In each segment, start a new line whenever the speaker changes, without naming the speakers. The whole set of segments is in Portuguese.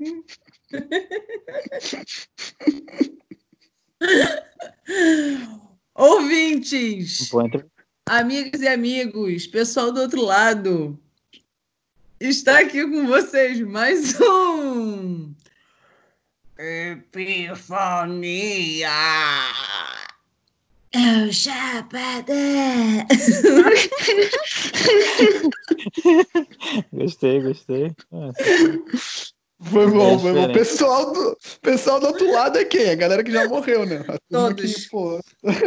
Ouvintes, amigas e amigos, pessoal do outro lado, está aqui com vocês mais um Epifania. É o Chapadão.
gostei, gostei.
Foi bom, foi bom. Pessoal do, pessoal do outro lado é quem? A galera que já morreu, né?
Todos.
Que, pô,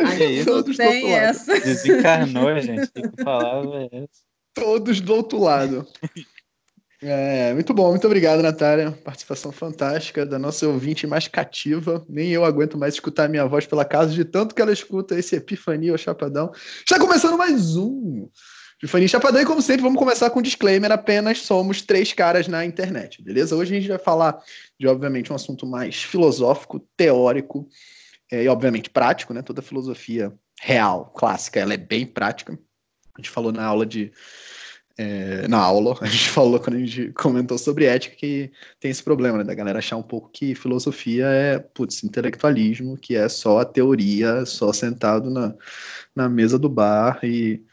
Aí Todos tem essa.
Desencarnou, gente. Que palavra é essa?
Todos do outro lado. É, muito bom, muito obrigado, Natália. Participação fantástica da nossa ouvinte mais cativa. Nem eu aguento mais escutar minha voz pela casa de tanto que ela escuta esse Epifania ou Chapadão. Está começando mais um Epifania Chapadão e, como sempre, vamos começar com um disclaimer: apenas somos três caras na internet, beleza? Hoje a gente vai falar de, obviamente, um assunto mais filosófico, teórico é, e, obviamente, prático, né? Toda filosofia real, clássica, ela é bem prática. A gente falou na aula de. É, na aula, a gente falou quando a gente comentou sobre ética que tem esse problema, né, da galera achar um pouco que filosofia é, putz, intelectualismo, que é só a teoria, só sentado na, na mesa do bar e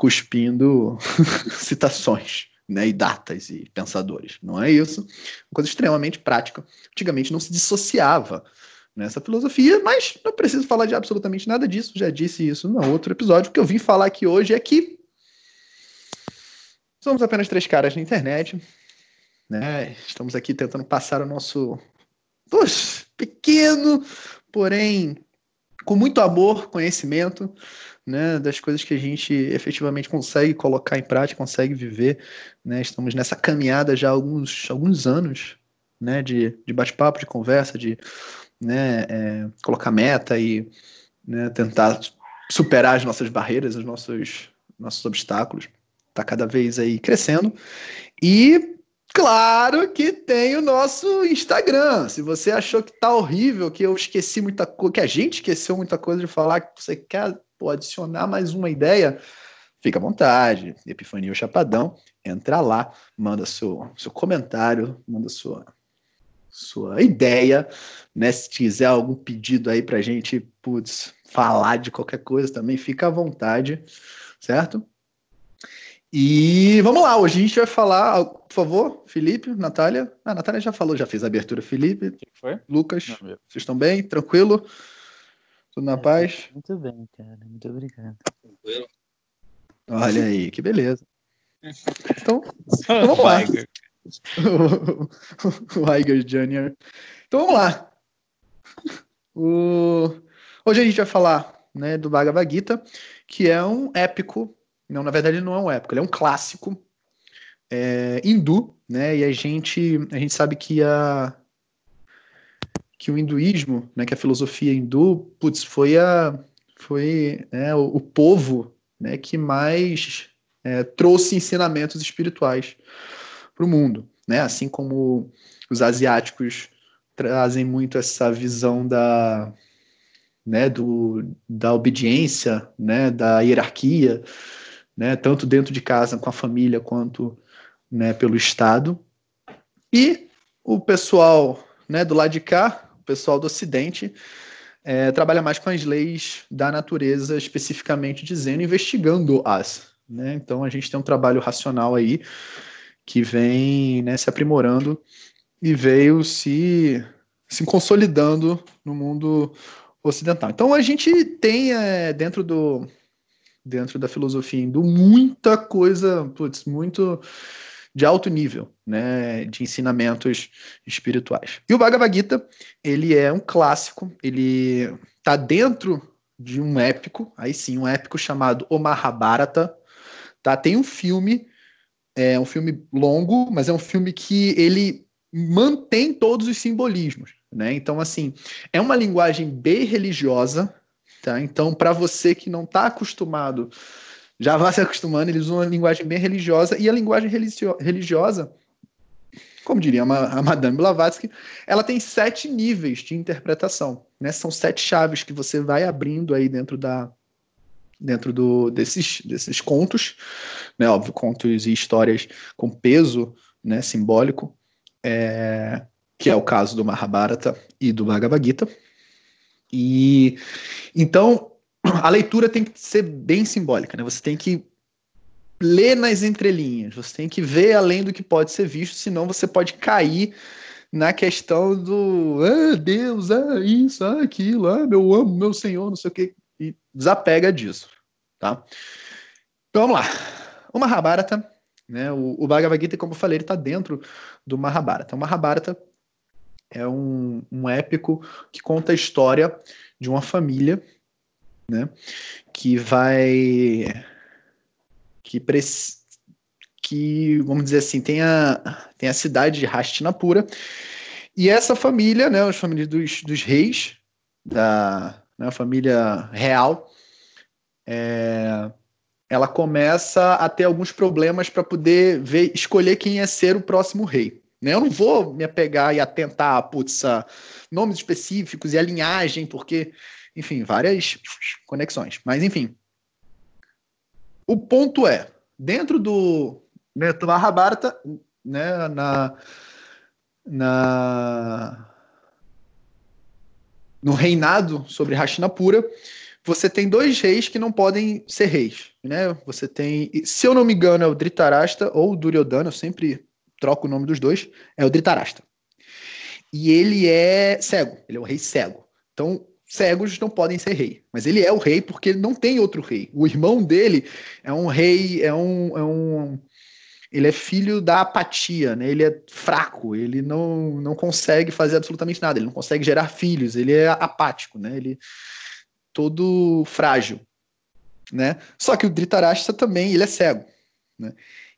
cuspindo citações, né, e datas e pensadores. Não é isso. Uma coisa extremamente prática. Antigamente não se dissociava nessa filosofia, mas não preciso falar de absolutamente nada disso. Já disse isso no outro episódio. O que eu vim falar aqui hoje é que somos apenas três caras na internet, né? Estamos aqui tentando passar o nosso pequeno, porém com muito amor, conhecimento, né, das coisas que a gente efetivamente consegue colocar em prática, consegue viver, né, estamos nessa caminhada já há alguns, alguns anos, né, de, de bate-papo, de conversa, de né, é, colocar meta e né, tentar superar as nossas barreiras, os nossos, nossos obstáculos, está cada vez aí crescendo, e Claro que tem o nosso Instagram. Se você achou que tá horrível, que eu esqueci muita coisa, que a gente esqueceu muita coisa de falar, que você quer pô, adicionar mais uma ideia, fica à vontade. Epifania Chapadão, entra lá, manda seu, seu comentário, manda sua, sua ideia, né? Se tiver algum pedido aí pra gente, putz, falar de qualquer coisa também, fica à vontade, certo? E vamos lá, hoje a gente vai falar, por favor, Felipe, Natália. Ah, a Natália já falou, já fez a abertura. Felipe,
foi?
Lucas, Não, vocês estão bem? Tranquilo? Tudo na é, paz?
Muito bem, cara. Muito obrigado. Tranquilo.
Olha aí, que beleza. Então, então vamos lá. o Iger Jr. Então vamos lá. O... Hoje a gente vai falar né, do Bhagavad Gita, que é um épico não, na verdade, ele não é um épico, ele é um clássico é, hindu, né? E a gente, a gente sabe que a que o hinduísmo, né, que a filosofia hindu, putz, foi a foi né, o, o, povo, né, que mais é, trouxe ensinamentos espirituais para o mundo, né? Assim como os asiáticos trazem muito essa visão da né, do, da obediência, né, da hierarquia, né, tanto dentro de casa com a família quanto né, pelo Estado. E o pessoal né, do lado de cá, pessoal do Ocidente, é, trabalha mais com as leis da natureza, especificamente dizendo, investigando-as. Né? Então a gente tem um trabalho racional aí que vem né, se aprimorando e veio se, se consolidando no mundo ocidental. Então a gente tem é, dentro do, dentro da filosofia hindu muita coisa, putz, muito de alto nível, né, de ensinamentos espirituais. E o Bhagavad Gita, ele é um clássico, ele tá dentro de um épico, aí sim, um épico chamado O Mahabharata, tá? Tem um filme, é um filme longo, mas é um filme que ele mantém todos os simbolismos, né? Então, assim, é uma linguagem bem religiosa, Tá? Então, para você que não está acostumado, já vá se acostumando, eles usam uma linguagem bem religiosa, e a linguagem religio religiosa, como diria a Madame Blavatsky, ela tem sete níveis de interpretação. Né? São sete chaves que você vai abrindo aí dentro da dentro do, desses, desses contos, né? Óbvio, contos e histórias com peso né, simbólico. É, que é o caso do Mahabharata e do Bhagavad Gita. E então a leitura tem que ser bem simbólica, né? Você tem que ler nas entrelinhas, você tem que ver além do que pode ser visto, senão você pode cair na questão do ah, Deus, ah, isso, ah, aquilo, ah, meu amo, meu Senhor, não sei o que, e desapega disso, tá? Então vamos lá. O Mahabharata, né, o, o Bhagavad Gita, como eu falei, ele está dentro do Mahabharata. O Mahabharata é um, um épico que conta a história de uma família, né, que vai que que vamos dizer assim tem a tem a cidade de Hastinapura e essa família, né, as famílias dos, dos reis da né, família real, é, ela começa a ter alguns problemas para poder ver, escolher quem ia ser o próximo rei. Né? Eu não vou me apegar e atentar, putz, a nomes específicos e a linhagem, porque, enfim, várias conexões. Mas, enfim. O ponto é, dentro do, do Mahabharata, né, na, na, no reinado sobre Hastinapura, você tem dois reis que não podem ser reis. Né? Você tem, se eu não me engano, é o Dhritarashtra ou o Duryodhana, eu sempre troco o nome dos dois, é o Dhritarashtra. E ele é cego, ele é um rei cego. Então, cegos não podem ser rei. Mas ele é o rei porque ele não tem outro rei. O irmão dele é um rei, é um. É um ele é filho da apatia, né? Ele é fraco, ele não, não consegue fazer absolutamente nada, ele não consegue gerar filhos, ele é apático, né? Ele todo frágil, né? Só que o Dhritarashtra também, ele é cego, né?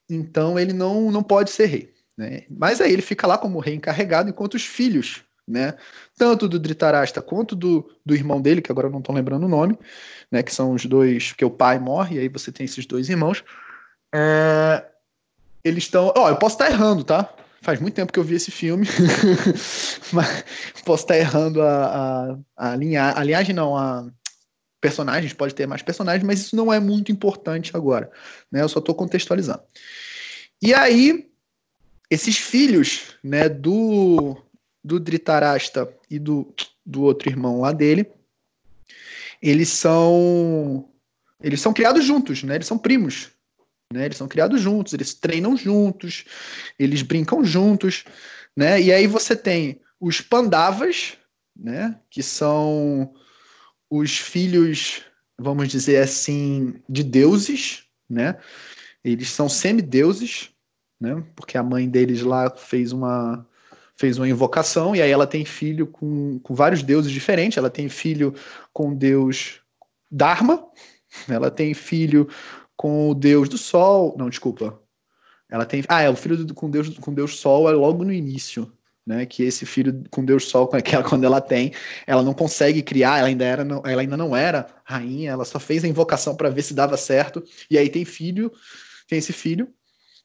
Então ele não, não pode ser rei. Né? Mas aí ele fica lá como rei encarregado, enquanto os filhos, né? tanto do Dhritarashtra quanto do, do irmão dele, que agora não estou lembrando o nome, né? que são os dois, que o pai morre, e aí você tem esses dois irmãos, é... eles estão. Ó, eu posso estar errando, tá? Faz muito tempo que eu vi esse filme, mas posso estar errando a, a, a, linha, linhagem, não, a, personagens, pode ter mais personagens, mas isso não é muito importante agora. Né? Eu só estou contextualizando. E aí, esses filhos né, do, do Dhritarashtra e do, do outro irmão lá dele, eles são eles são criados juntos, né? Eles são primos, né? Eles são criados juntos, eles treinam juntos, eles brincam juntos, né? E aí você tem os Pandavas, né? Que são os filhos, vamos dizer assim, de deuses, né? Eles são semideuses, né? Porque a mãe deles lá fez uma fez uma invocação e aí ela tem filho com, com vários deuses diferentes. Ela tem filho com deus Dharma, ela tem filho com o deus do sol. Não, desculpa. Ela tem. Ah, é o filho do, com Deus com Deus Sol é logo no início né, que esse filho com Deus Sol, que ela, quando ela tem, ela não consegue criar, ela ainda, era, ela ainda não era rainha, ela só fez a invocação para ver se dava certo, e aí tem filho, tem esse filho,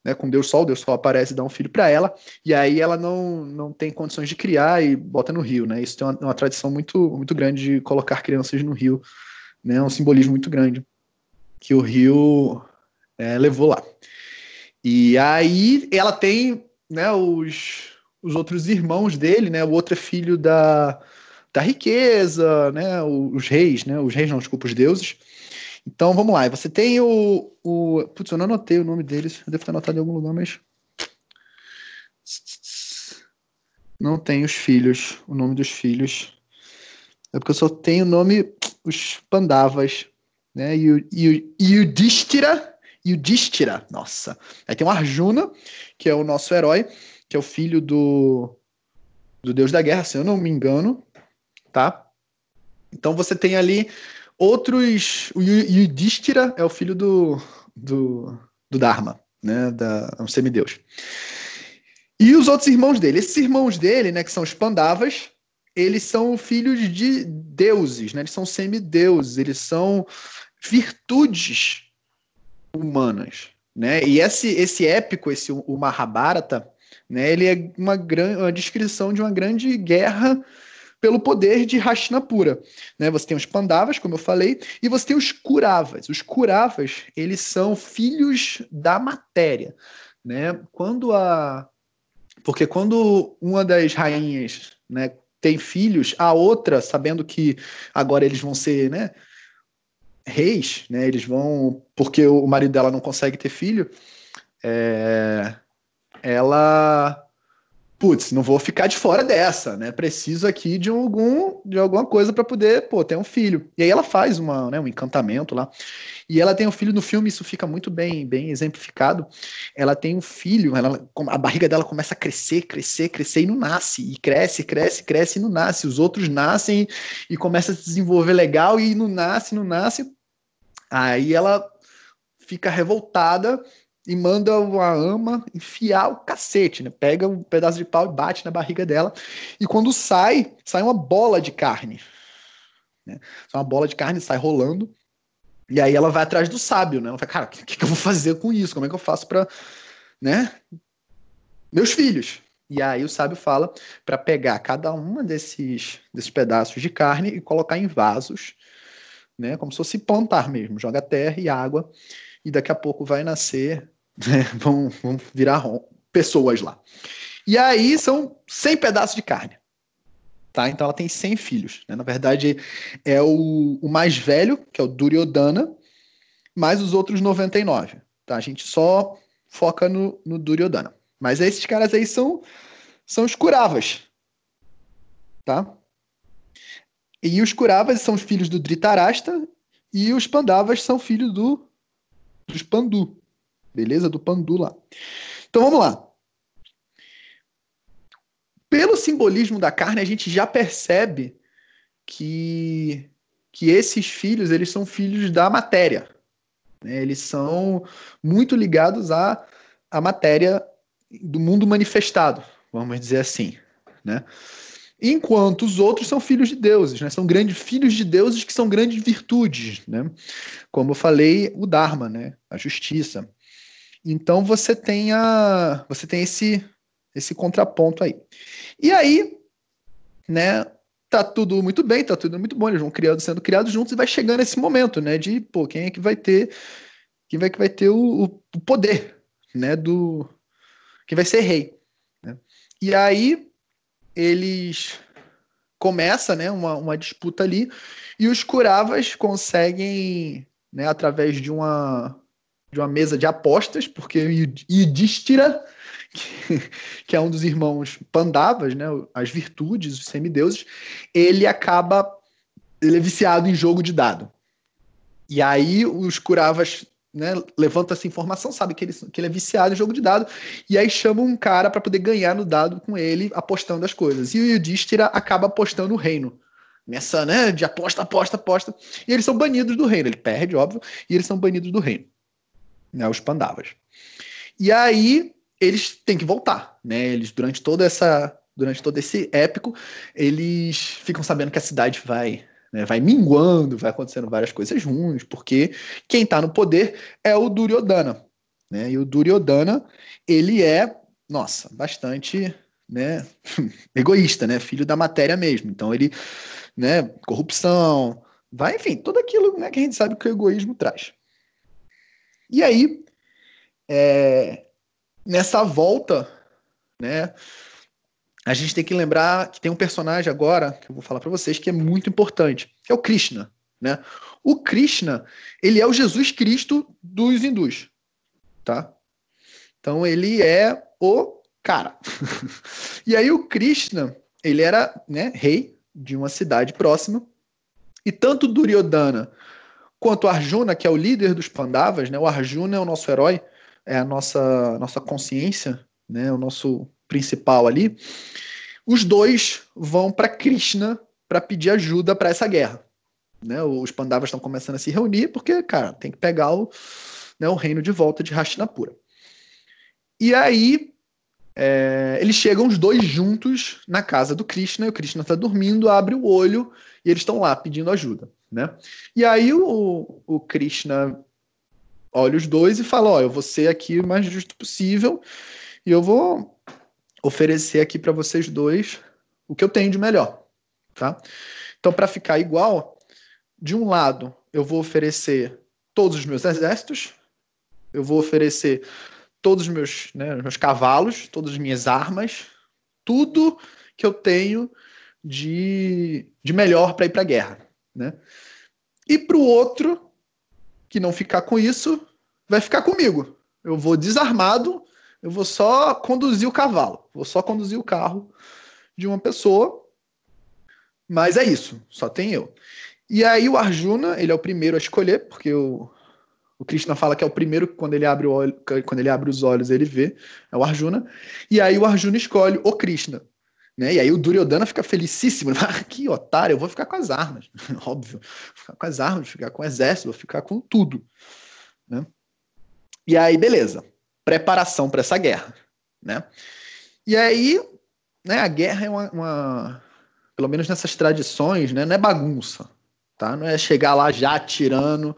né, com Deus Sol, Deus Sol aparece e dá um filho para ela, e aí ela não, não tem condições de criar e bota no rio, né, isso tem uma, uma tradição muito, muito grande de colocar crianças no rio, né, um simbolismo muito grande, que o rio é, levou lá. E aí ela tem, né, os os outros irmãos dele, né? O outro é filho da, da riqueza, né? Os reis, né? Os reis não, desculpa, os deuses. Então vamos lá. Você tem o, o. Putz, eu não anotei o nome deles. Eu devo ter anotado em algum lugar, mas. Não tem os filhos, o nome dos filhos. É porque eu só tenho o nome, os Pandavas, né? E o, o Distira, nossa. Aí tem o Arjuna, que é o nosso herói, que é o filho do, do deus da guerra, se eu não me engano, tá? Então você tem ali outros. O Yudhishthira é o filho do, do, do Dharma, né? Da, é um semideus. E os outros irmãos dele. Esses irmãos dele, né, que são os Pandavas, eles são filhos de deuses, né? Eles são semideuses, eles são virtudes humanas, né? E esse, esse épico, esse o Mahabharata, né? Ele é uma, gran, uma descrição de uma grande guerra pelo poder de Hastinapura. Né? Você tem os Pandavas, como eu falei, e você tem os Kuravas. Os Kuravas, eles são filhos da matéria. Né? Quando a Porque quando uma das rainhas né, tem filhos, a outra, sabendo que agora eles vão ser né, reis, né, eles vão. Porque o marido dela não consegue ter filho, é, ela putz, não vou ficar de fora dessa, né? Preciso aqui de algum de alguma coisa para poder, pô, ter um filho. E aí ela faz uma, né, um encantamento lá. E ela tem um filho no filme, isso fica muito bem, bem exemplificado. Ela tem um filho, ela, a barriga dela começa a crescer, crescer, crescer e não nasce. E cresce, cresce, cresce e não nasce. Os outros nascem e começa a se desenvolver legal e não nasce, não nasce. Aí ela fica revoltada e manda uma ama enfiar o cacete, né? Pega um pedaço de pau e bate na barriga dela. E quando sai, sai uma bola de carne. Né? Uma bola de carne sai rolando. E aí ela vai atrás do sábio, né? Ela fala, cara, o que, que, eu vou fazer com isso? Como é que eu faço para, né? Meus filhos. E aí o sábio fala para pegar cada uma desses, desses pedaços de carne e colocar em vasos, né? Como se fosse plantar mesmo. Joga terra e água e daqui a pouco vai nascer né, vão, vão virar pessoas lá. E aí são 100 pedaços de carne. Tá? Então ela tem 100 filhos. Né? Na verdade, é o, o mais velho, que é o Duryodhana, mais os outros 99. Tá? A gente só foca no, no Duryodhana. Mas esses caras aí são, são os Kuravas. Tá? E os Kuravas são filhos do Dhritarashtra e os Pandavas são filhos do, dos Pandu beleza? Do Pandu lá. Então vamos lá. Pelo simbolismo da carne, a gente já percebe que, que esses filhos eles são filhos da matéria. Né? Eles são muito ligados à, à matéria do mundo manifestado, vamos dizer assim. Né? Enquanto os outros são filhos de deuses, né? são grandes filhos de deuses que são grandes virtudes. Né? Como eu falei, o Dharma, né? a justiça. Então você tem a, você tem esse esse contraponto aí. E aí, né, tá tudo muito bem, tá tudo muito bom, eles vão criando, sendo criados juntos e vai chegando esse momento, né, de, pô, quem é que vai ter quem vai que vai ter o, o poder, né, do quem vai ser rei, né? E aí eles começa, né, uma, uma disputa ali e os Kuravas conseguem, né, através de uma de uma mesa de apostas, porque Yudhishthira, que, que é um dos irmãos Pandavas, né, as virtudes, os semideuses, ele acaba ele é viciado em jogo de dado. E aí os Kuravas né, levanta essa informação, sabe que ele, que ele é viciado em jogo de dado, e aí chama um cara para poder ganhar no dado com ele, apostando as coisas. E o Yudhishthira acaba apostando o reino. Nessa, né, de aposta, aposta, aposta. E eles são banidos do reino. Ele perde, óbvio, e eles são banidos do reino né, os Pandavas. E aí eles têm que voltar, né? Eles durante toda essa durante todo esse épico, eles ficam sabendo que a cidade vai né, vai minguando, vai acontecendo várias coisas ruins, porque quem está no poder é o Duryodhana, né? E o Duryodhana, ele é, nossa, bastante, né, egoísta, né? Filho da matéria mesmo. Então ele, né, corrupção, vai, enfim, tudo aquilo né, que a gente sabe que o egoísmo traz. E aí, é, nessa volta, né, a gente tem que lembrar que tem um personagem agora, que eu vou falar para vocês, que é muito importante, que é o Krishna. Né? O Krishna, ele é o Jesus Cristo dos hindus. Tá? Então ele é o cara. e aí o Krishna, ele era né, rei de uma cidade próxima, e tanto Duryodhana quanto Arjuna, que é o líder dos Pandavas, né? O Arjuna é o nosso herói, é a nossa nossa consciência, né? O nosso principal ali. Os dois vão para Krishna para pedir ajuda para essa guerra. Né? Os Pandavas estão começando a se reunir porque, cara, tem que pegar o, né, o reino de volta de Hastinapura. E aí é, eles chegam os dois juntos na casa do Krishna, e o Krishna está dormindo, abre o olho e eles estão lá pedindo ajuda. Né? E aí o, o Krishna olha os dois e fala: Ó, eu vou ser aqui o mais justo possível e eu vou oferecer aqui para vocês dois o que eu tenho de melhor. Tá? Então, para ficar igual, de um lado eu vou oferecer todos os meus exércitos, eu vou oferecer todos os meus, né, meus cavalos, todas as minhas armas, tudo que eu tenho de, de melhor para ir para a guerra. Né? E para o outro, que não ficar com isso, vai ficar comigo. Eu vou desarmado, eu vou só conduzir o cavalo, vou só conduzir o carro de uma pessoa. Mas é isso, só tem eu. E aí o Arjuna, ele é o primeiro a escolher, porque o, o Krishna fala que é o primeiro que quando ele abre o olho, quando ele abre os olhos ele vê, é o Arjuna. E aí o Arjuna escolhe o Krishna. Né? E aí o Duryodhana fica felicíssimo. Ah, que otário, eu vou ficar com as armas. Óbvio. Vou ficar com as armas, vou ficar com o exército, vou ficar com tudo. Né? E aí, beleza. Preparação para essa guerra. Né? E aí, né, a guerra é uma, uma, Pelo menos nessas tradições, né, não é bagunça. Tá? Não é chegar lá já atirando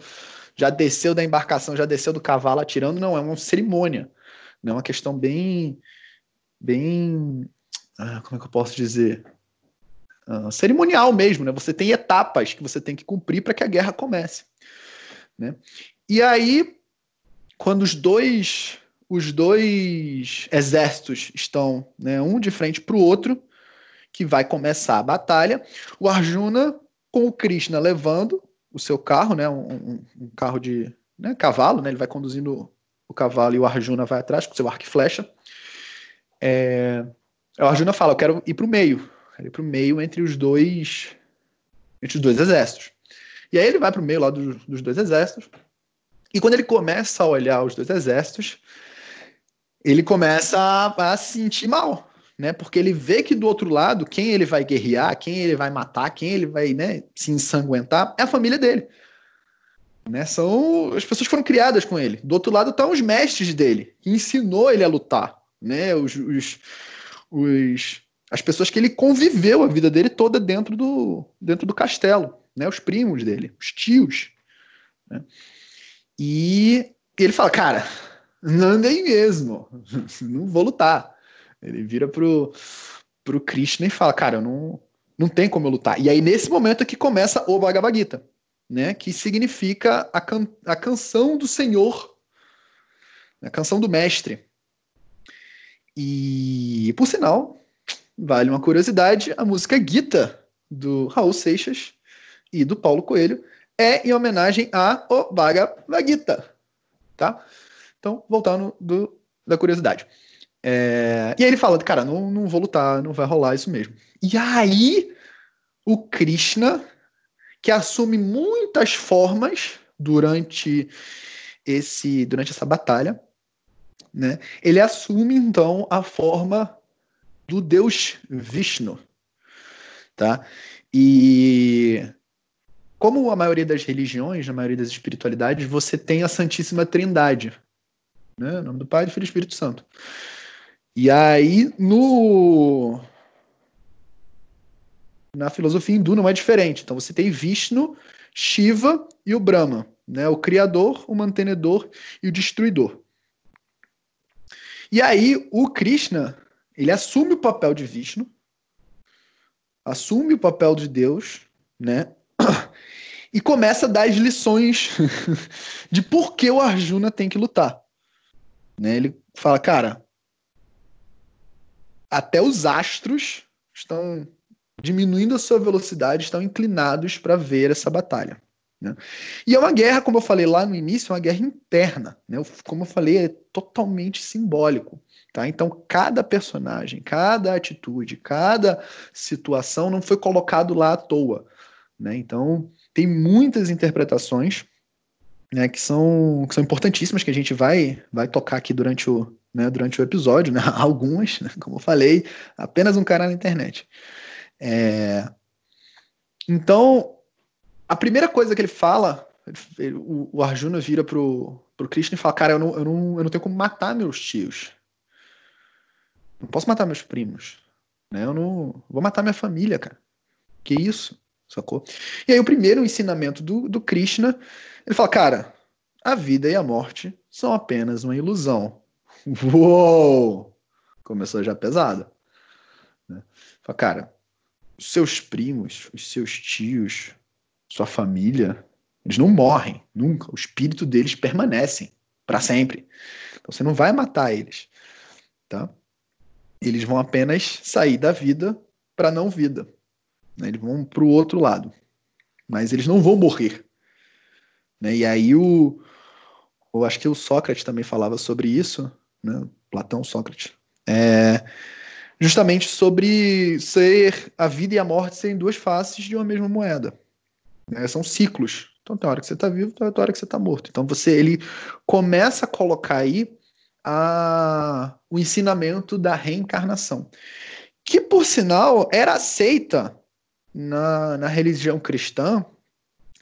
já desceu da embarcação, já desceu do cavalo atirando, não, é uma cerimônia. Não é uma questão bem. bem. Ah, como é que eu posso dizer? Ah, cerimonial mesmo, né? Você tem etapas que você tem que cumprir para que a guerra comece. Né? E aí, quando os dois os dois exércitos estão né, um de frente para o outro, que vai começar a batalha, o Arjuna com o Krishna levando o seu carro, né, um, um carro de né, cavalo, né, ele vai conduzindo o cavalo e o Arjuna vai atrás com seu arco e flecha. É, o Arjuna fala, eu quero ir para o meio, quero ir para o meio entre os dois entre os dois exércitos. E aí ele vai para o meio lá do, dos dois exércitos. E quando ele começa a olhar os dois exércitos, ele começa a, a se sentir mal né? Porque ele vê que do outro lado, quem ele vai guerrear, quem ele vai matar, quem ele vai né, se ensanguentar, é a família dele. Né? São as pessoas que foram criadas com ele. Do outro lado estão os mestres dele, que ensinou ele a lutar, né? Os, os, os, as pessoas que ele conviveu a vida dele toda dentro do, dentro do castelo, né? Os primos dele, os tios. Né? E ele fala, cara, não andei mesmo, não vou lutar. Ele vira pro, pro Krishna e fala, cara, eu não, não tem como eu lutar. E aí, nesse momento é que começa o Bhagavad Gita, né? Que significa a, can a canção do Senhor, a canção do mestre. E, por sinal, vale uma curiosidade, a música Gita, do Raul Seixas e do Paulo Coelho, é em homenagem a o Bhagavad Gita, tá? Então, voltando do, da curiosidade. É... E aí ele fala, cara, não, não vou lutar, não vai rolar isso mesmo. E aí o Krishna, que assume muitas formas durante esse durante essa batalha, né? Ele assume então a forma do deus Vishnu, tá? E como a maioria das religiões, a maioria das espiritualidades, você tem a Santíssima Trindade, né? O nome do Pai, do Filho e do Espírito Santo. E aí, no na filosofia hindu não é diferente. Então você tem Vishnu, Shiva e o Brahma, né? O criador, o mantenedor e o destruidor. E aí o Krishna, ele assume o papel de Vishnu, assume o papel de Deus, né? E começa a dar as lições de por que o Arjuna tem que lutar. Né? Ele fala, cara, até os astros estão diminuindo a sua velocidade, estão inclinados para ver essa batalha. Né? E é uma guerra, como eu falei lá no início, é uma guerra interna. Né? Como eu falei, é totalmente simbólico. Tá? Então, cada personagem, cada atitude, cada situação não foi colocado lá à toa. Né? Então, tem muitas interpretações né, que, são, que são importantíssimas, que a gente vai, vai tocar aqui durante o, né, durante o episódio, né, algumas, né, como eu falei, apenas um cara na internet. É... Então, a primeira coisa que ele fala, ele, o, o, Arjuna vira pro, pro Krishna e fala, cara, eu não, eu, não, eu não tenho como matar meus tios. Não posso matar meus primos. Né? Eu não vou matar minha família, cara. Que isso? Sacou? E aí o primeiro ensinamento do, do Krishna, ele fala, cara, a vida e a morte são apenas uma ilusão. Uou! Começou já pesado. Né? Fala, cara, os seus primos, os seus tios, sua família, eles não morrem nunca. O espírito deles permanecem para sempre. Então você não vai matar eles, tá? Eles vão apenas sair da vida para não vida. Né? Eles vão para o outro lado, mas eles não vão morrer. Né? E aí o, eu acho que o Sócrates também falava sobre isso, né? Platão, Sócrates, é, justamente sobre ser a vida e a morte serem duas faces de uma mesma moeda. Né? São ciclos. Então tem hora que você está vivo, tem hora que você está morto. Então você ele começa a colocar aí a, o ensinamento da reencarnação, que por sinal era aceita na, na religião cristã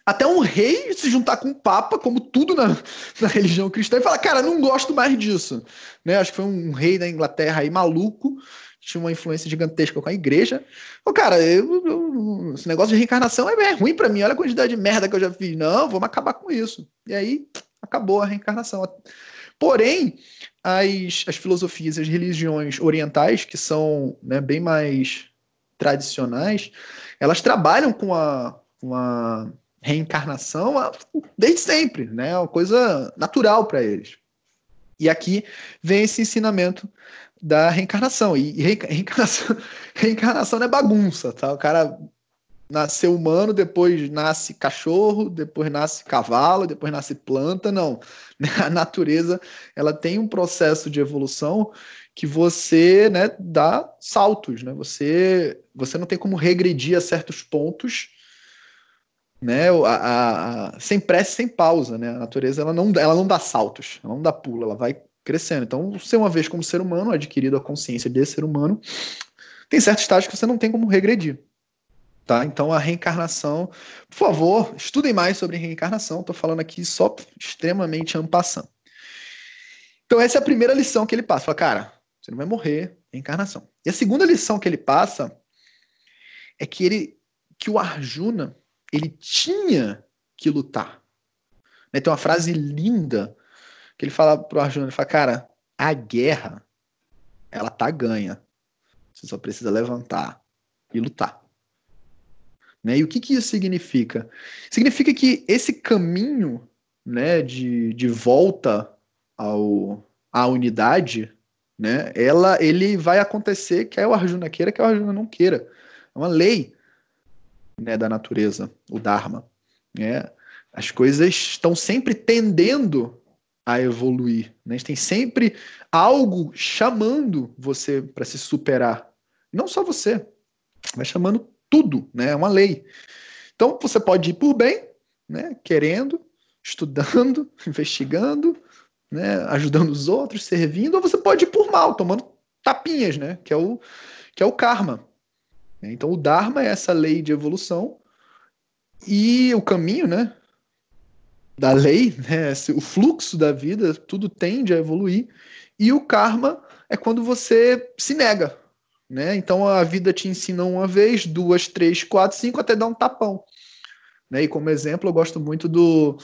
até um rei se juntar com um papa, como tudo na, na religião cristã, e falar, cara, não gosto mais disso. Né? Acho que foi um rei da Inglaterra aí maluco, tinha uma influência gigantesca com a igreja. Ô, cara, eu, eu, esse negócio de reencarnação é, é ruim para mim, olha a quantidade de merda que eu já fiz. Não, vamos acabar com isso. E aí acabou a reencarnação. Porém, as, as filosofias, as religiões orientais, que são né, bem mais tradicionais, elas trabalham com a, com a reencarnação desde sempre, né? Uma coisa natural para eles. E aqui vem esse ensinamento da reencarnação. E, reencarnação, reencarnação não é bagunça, tá? O cara nasceu humano, depois nasce cachorro, depois nasce cavalo, depois nasce planta, não. A natureza, ela tem um processo de evolução que você, né, dá saltos, né? Você, você não tem como regredir a certos pontos né, a, a, sem pressa, sem pausa, né? A natureza ela não, ela não dá saltos, ela não dá pulo, ela vai crescendo. Então, você uma vez como ser humano, adquirido a consciência de ser humano, tem certos estágios que você não tem como regredir. Tá? Então, a reencarnação, por favor, estudem mais sobre reencarnação. Estou falando aqui só extremamente ampassando. Então, essa é a primeira lição que ele passa. Fala, cara, você não vai morrer, reencarnação. E a segunda lição que ele passa é que ele que o Arjuna ele tinha que lutar. Né? Tem uma frase linda que ele fala pro Arjuna, ele fala, cara, a guerra, ela tá ganha. Você só precisa levantar e lutar. Né? E o que, que isso significa? Significa que esse caminho né, de, de volta ao, à unidade, né, ela, ele vai acontecer, quer o Arjuna queira, quer o Arjuna não queira. É uma lei né, da natureza, o Dharma. Né? As coisas estão sempre tendendo a evoluir. Né? Tem sempre algo chamando você para se superar. Não só você, vai chamando tudo, né? é uma lei. Então você pode ir por bem, né? querendo, estudando, investigando, né? ajudando os outros, servindo, ou você pode ir por mal, tomando tapinhas, né? que, é o, que é o karma. Então, o Dharma é essa lei de evolução e o caminho, né, da lei, né, o fluxo da vida, tudo tende a evoluir. E o karma é quando você se nega, né? Então a vida te ensina uma vez, duas, três, quatro, cinco, até dar um tapão. Né? E como exemplo, eu gosto muito do,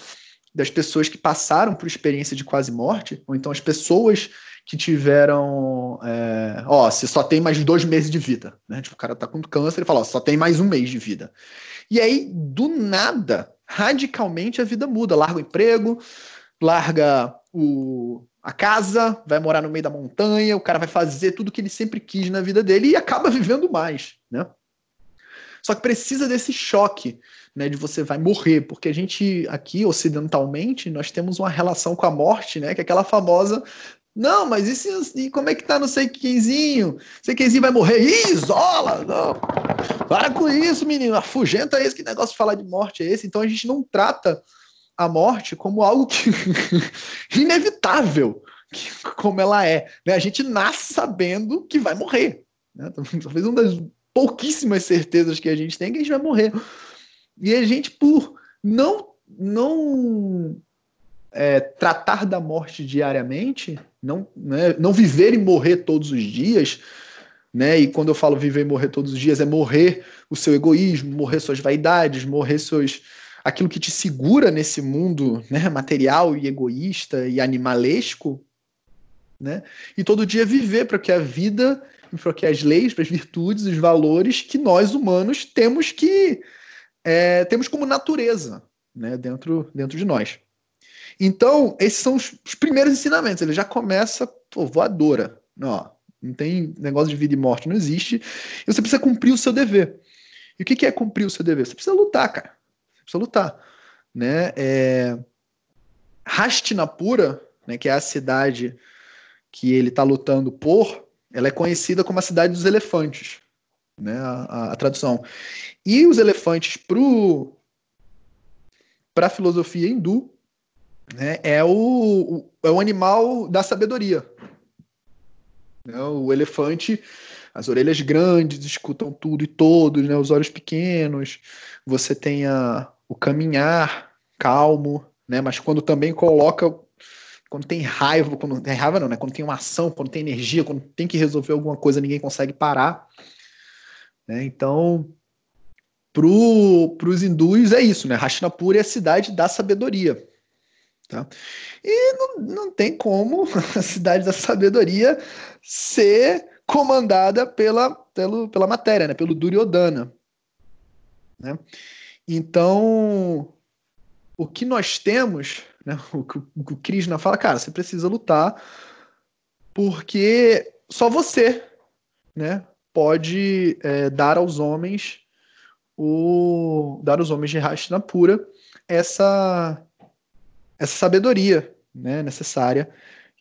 das pessoas que passaram por experiência de quase morte, ou então as pessoas que tiveram. É, ó, você só tem mais dois meses de vida. Né? Tipo, o cara tá com câncer e fala, ó, só tem mais um mês de vida. E aí, do nada, radicalmente a vida muda. Larga o emprego, larga o, a casa, vai morar no meio da montanha, o cara vai fazer tudo que ele sempre quis na vida dele e acaba vivendo mais, né? Só que precisa desse choque, né, de você vai morrer, porque a gente aqui ocidentalmente nós temos uma relação com a morte, né, que é aquela famosa não, mas e, se, e como é que tá no sei quemzinho? Sei quemzinho vai morrer. Ih, isola! Não. Para com isso, menino. Afugenta esse. Que negócio de falar de morte é esse? Então a gente não trata a morte como algo que inevitável, que, como ela é. Né? A gente nasce sabendo que vai morrer. Né? Talvez uma das pouquíssimas certezas que a gente tem é que a gente vai morrer. E a gente, por não, não é, tratar da morte diariamente, não, né, não viver e morrer todos os dias, né? E quando eu falo viver e morrer todos os dias, é morrer o seu egoísmo, morrer suas vaidades, morrer seus aquilo que te segura nesse mundo né, material e egoísta e animalesco, né? E todo dia viver para que a vida, para que as leis, para as virtudes, os valores que nós humanos temos que é, temos como natureza, né, dentro dentro de nós. Então, esses são os, os primeiros ensinamentos. Ele já começa, pô, voadora. Ó, não tem negócio de vida e morte, não existe. E você precisa cumprir o seu dever. E o que, que é cumprir o seu dever? Você precisa lutar, cara. Você precisa lutar. Né? É... Hastinapura, né, que é a cidade que ele está lutando por, ela é conhecida como a cidade dos elefantes, né, a, a, a tradução. E os elefantes para a filosofia hindu né, é, o, é o animal da sabedoria. Né, o elefante, as orelhas grandes, escutam tudo e todos, né, os olhos pequenos. Você tem a, o caminhar calmo, né, mas quando também coloca quando tem raiva, quando tem raiva não, né? Quando tem uma ação, quando tem energia, quando tem que resolver alguma coisa, ninguém consegue parar. Né? Então, para os hindus é isso, né? Hastinapura é a cidade da sabedoria. Tá? E não, não tem como a cidade da sabedoria ser comandada pela, pelo, pela matéria, né? pelo Duryodhana. Né? Então, o que nós temos né? O que o Krishna fala, cara, você precisa lutar porque só você né, pode é, dar aos homens o dar aos homens de Hastinapura essa essa sabedoria né, necessária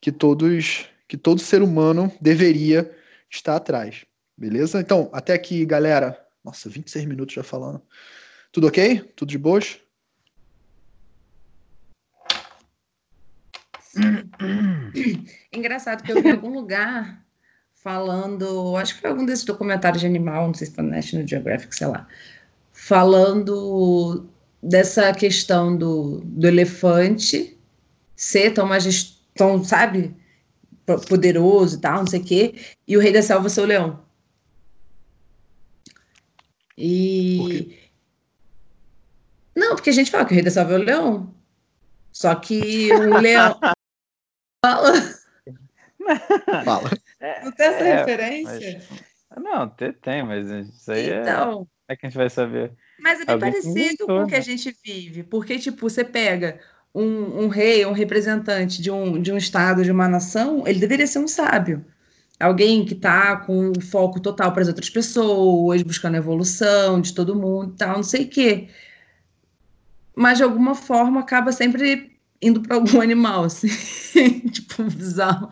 que todos que todo ser humano deveria estar atrás. Beleza? Então, até aqui, galera. Nossa, 26 minutos já falando. Tudo ok? Tudo de boas?
Engraçado que eu vi em algum lugar falando, acho que foi algum desses documentários de animal, não sei se foi National Geographic, sei lá, falando dessa questão do, do elefante ser tão tão, sabe, poderoso e tal, não sei o quê, e o rei da selva ser o leão. E. Não, porque a gente fala que o rei da selva é o leão. Só que o leão. Fala.
Fala.
É, não tem essa é, referência?
Mas... Não, tem, tem, mas isso aí é- então, é... é que a gente vai saber.
Mas é bem Alguém parecido com o que a gente vive, porque, tipo, você pega um, um, rei, um representante de um, de um estado, de uma nação, ele deveria ser um sábio. Alguém que está com foco total para as outras pessoas, buscando a evolução de todo mundo tal, não sei o quê. Mas, de alguma forma, acaba sempre indo para algum animal, assim, tipo, bizarro.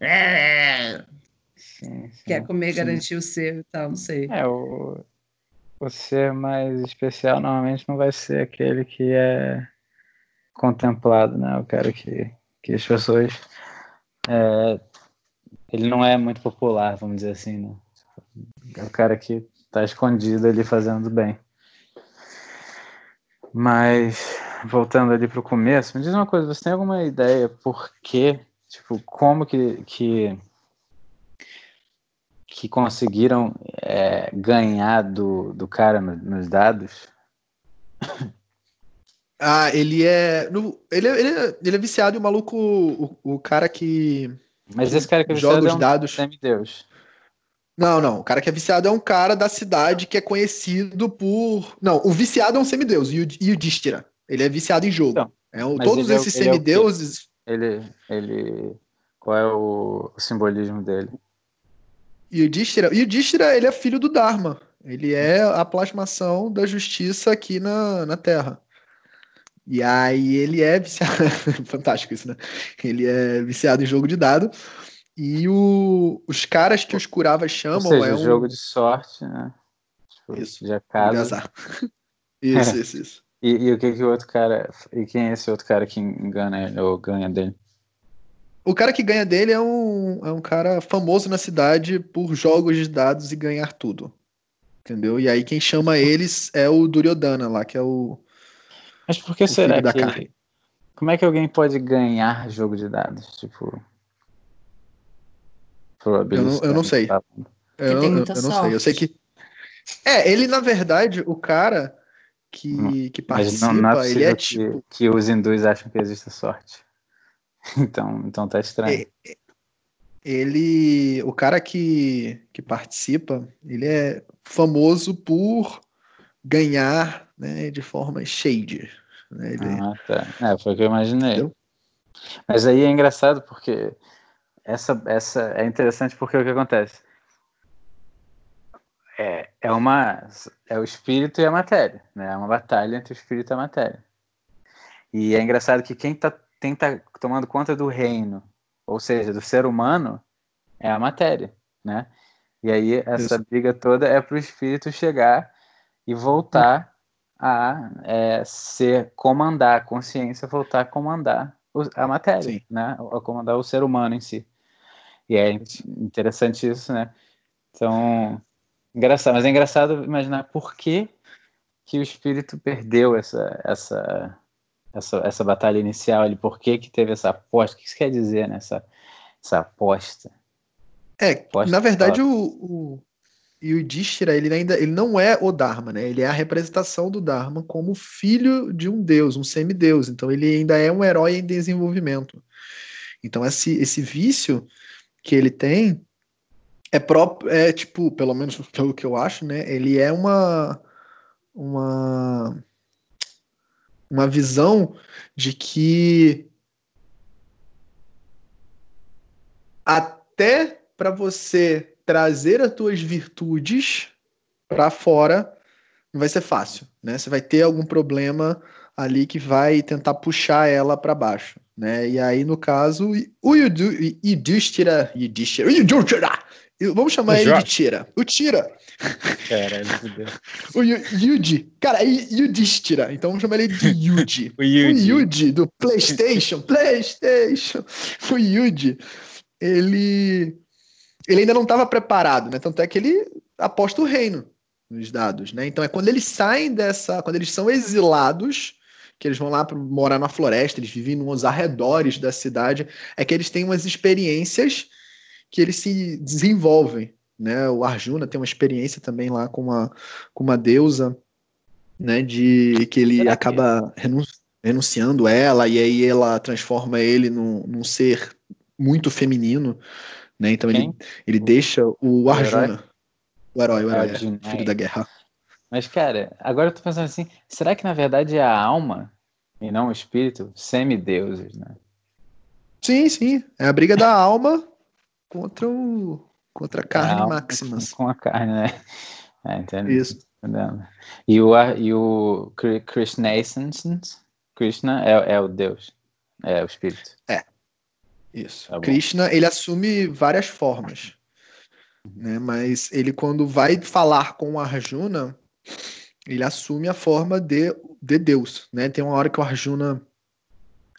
É. Sim, sim, Quer comer, sim. garantir o ser e tal, não sei.
É, o, o ser mais especial normalmente não vai ser aquele que é contemplado, né? O cara que, que as pessoas. É, ele não é muito popular, vamos dizer assim, né? É o cara que tá escondido ali fazendo bem. Mas voltando ali para o começo, me diz uma coisa, você tem alguma ideia por que, tipo, como que, que, que conseguiram é, ganhar do, do cara no, nos dados?
Ah, ele é, no, ele é, ele é, ele é viciado e o maluco, o, o cara que
mas esse cara que é
joga os é um dados.
Deus.
Não, não. O cara que é viciado é um cara da cidade que é conhecido por. Não, o viciado é um semideus, e o Distira. Ele é viciado em jogo. Então, é um, todos esses é, semideuses.
Ele, ele. Qual é o, o simbolismo dele?
E o Distira, e o Distira, ele é filho do Dharma. Ele é a plasmação da justiça aqui na, na Terra. E aí ele é viciado. Fantástico isso, né? Ele é viciado em jogo de dado. E o, os caras que os curavas chamam.
Ou seja,
é
um jogo de sorte, né?
Tipo, isso. De acaso. Isso, isso, isso.
E, e, o que que o outro cara. E quem é esse outro cara que engana ele ou ganha dele?
O cara que ganha dele é um, é um cara famoso na cidade por jogos de dados e ganhar tudo. Entendeu? E aí quem chama eles é o Duryodhana lá, que é o.
Mas por que será que. Ele... Como é que alguém pode ganhar jogo de dados? Tipo.
Eu não, eu não sei. Eu, eu, eu não sei. Eu sei que. É, ele, na verdade, o cara que, hum, que participa, não, não é ele é tipo...
Que, que os hindus acham que existe sorte. Então, então tá estranho.
É, ele, o cara que, que participa, ele é famoso por ganhar né, de forma shade, Né? Ele...
Ah, tá. É, foi o que eu imaginei. Entendeu? Mas aí é engraçado porque essa, essa é interessante porque o que acontece? É, é uma é o espírito e a matéria, né? É uma batalha entre o espírito e a matéria. E é engraçado que quem está quem tá tomando conta do reino, ou seja, do ser humano, é a matéria, né? E aí essa Isso. briga toda é para o espírito chegar e voltar a é, ser comandar a consciência, voltar a comandar a matéria, Sim. né? A comandar o ser humano em si. E é interessante isso, né? Então, engraçado, mas é engraçado imaginar por que, que o espírito perdeu essa, essa, essa, essa batalha inicial, ele, por que, que teve essa aposta, o que isso quer dizer, né? Essa, essa aposta.
É, aposta na verdade, o, o, o Yudhishthira, ele ainda ele não é o Dharma, né? Ele é a representação do Dharma como filho de um deus, um semideus. Então ele ainda é um herói em desenvolvimento. Então esse, esse vício que ele tem é próprio, é tipo, pelo menos pelo que eu acho, né? Ele é uma uma uma visão de que até para você trazer as tuas virtudes para fora não vai ser fácil, né? Você vai ter algum problema ali que vai tentar puxar ela para baixo, né? E aí no caso o Yudhishthira, Yudhishthira, Yudhishthira, vamos chamar ele de Tira, o Tira.
Caralho,
o Yudi, cara, Yudhishthira, então vamos chamar ele de Yudi. o Yudi. O Yudi do PlayStation, PlayStation. O Yudi, ele ele ainda não estava preparado, né? Tanto é que ele aposta o reino nos dados, né? Então é quando eles saem dessa, quando eles são exilados, que eles vão lá para morar na floresta, eles vivem nos arredores da cidade, é que eles têm umas experiências que eles se desenvolvem, né? O Arjuna tem uma experiência também lá com uma com uma deusa, né? De que ele acaba renunciando ela e aí ela transforma ele num, num ser muito feminino, né? Então ele, ele deixa o Arjuna, o herói, o herói, Arjuna, é, filho da guerra.
Mas, cara, agora eu tô pensando assim, será que na verdade é a alma e não o espírito? Semideuses, né?
Sim, sim. É a briga da alma contra o contra a carne a máximas.
Com a carne, né? É, entendo,
Isso.
Entendendo. E o, e o Krishna Krishna é, é o Deus, é o espírito.
É. Isso. Tá Krishna, ele assume várias formas. Né? Mas ele, quando vai falar com Arjuna, ele assume a forma de, de Deus. Né? Tem uma hora que o Arjuna.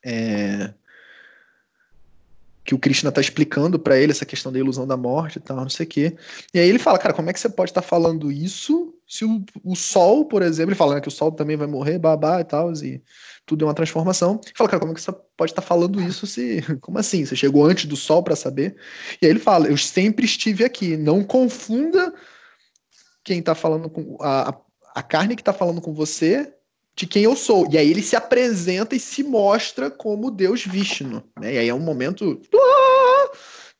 É, que o Krishna está explicando para ele essa questão da ilusão da morte e tal, não sei o quê. E aí ele fala, cara, como é que você pode estar tá falando isso se o, o Sol, por exemplo, ele fala né, que o Sol também vai morrer, babá e tal, e tudo é uma transformação. E fala, cara, como é que você pode estar tá falando isso se. Como assim? Você chegou antes do Sol para saber? E aí ele fala, eu sempre estive aqui, não confunda quem está falando com. A, a carne que está falando com você de quem eu sou. E aí ele se apresenta e se mostra como Deus Vishnu. Né? E aí é um momento.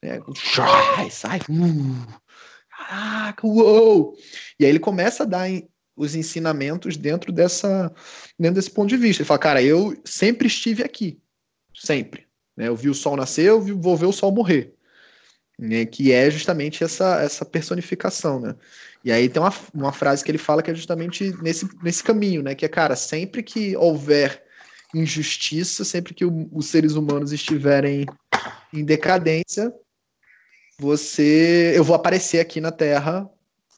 Né? Sai, sai. Uh, caraca, uou! E aí ele começa a dar os ensinamentos dentro dessa dentro desse ponto de vista. Ele fala, cara, eu sempre estive aqui. Sempre. Né? Eu vi o sol nascer, eu vou ver o sol morrer. Né? Que é justamente essa, essa personificação, né? E aí tem uma, uma frase que ele fala que é justamente nesse, nesse caminho, né? Que é, cara, sempre que houver injustiça, sempre que o, os seres humanos estiverem em decadência, você, eu vou aparecer aqui na Terra,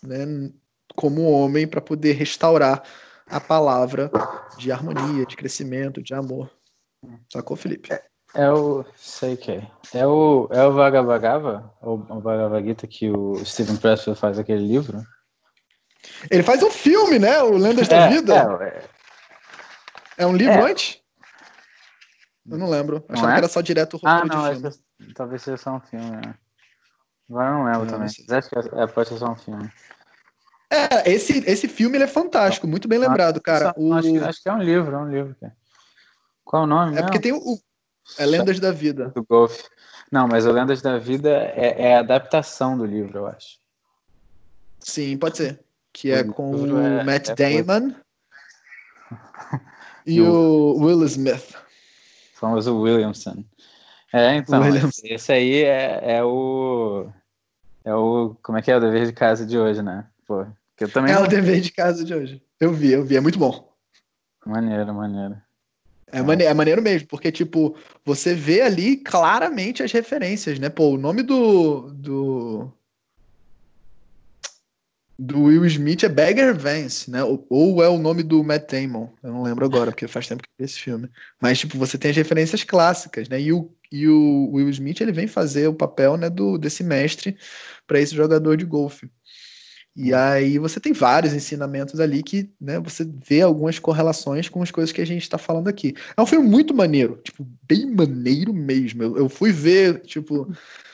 né, como homem para poder restaurar a palavra de harmonia, de crescimento, de amor. Sacou, Felipe?
É, é o. Sei que é. É o, é o Vagabagava, o, o Bhagavad Gita que o Steven Pressfield faz aquele livro?
Ele faz um filme, né? O Lendas é, da Vida. É, é. é um livro é. antes? Eu não lembro. Não Achava é? que era só direto o
ah, não, de filme. Talvez seja só um filme, né? Agora não lembro também. Acho que é, pode ser só um filme.
É, esse, esse filme ele é fantástico, muito bem lembrado, cara.
O... Acho, que, acho, que é um livro, é um livro. Qual é o nome?
É porque tem o, é Lendas da Vida.
Do Golf. Não, mas o Lendas da Vida é, é, a adaptação do livro, eu acho.
Sim, pode ser. Que é com o é, Matt é Damon. E, o Will Smith.
Famoso Williamson. É, então, esse aí é, é o. É o. Como é que é o dever de casa de hoje, né? Pô,
que eu também. É o dever de casa de hoje. Eu vi, eu vi, é muito bom.
Maneiro, maneiro.
É, mane é maneiro mesmo, porque, tipo, você vê ali claramente as referências, né? Pô, o nome do. do. do Will Smith é Bagger Vance, né? Ou, ou, é o nome do Matt Damon. Eu não lembro agora, porque faz tempo que eu vi esse filme. Mas, tipo, você tem as referências clássicas, né? E o, e o Will Smith, ele vem fazer o papel, né, do, desse mestre para esse jogador de golfe. E aí você tem vários ensinamentos ali que, né, você vê algumas correlações com as coisas que a gente está falando aqui. É um filme muito maneiro, tipo, bem maneiro mesmo. Eu, eu fui ver, tipo,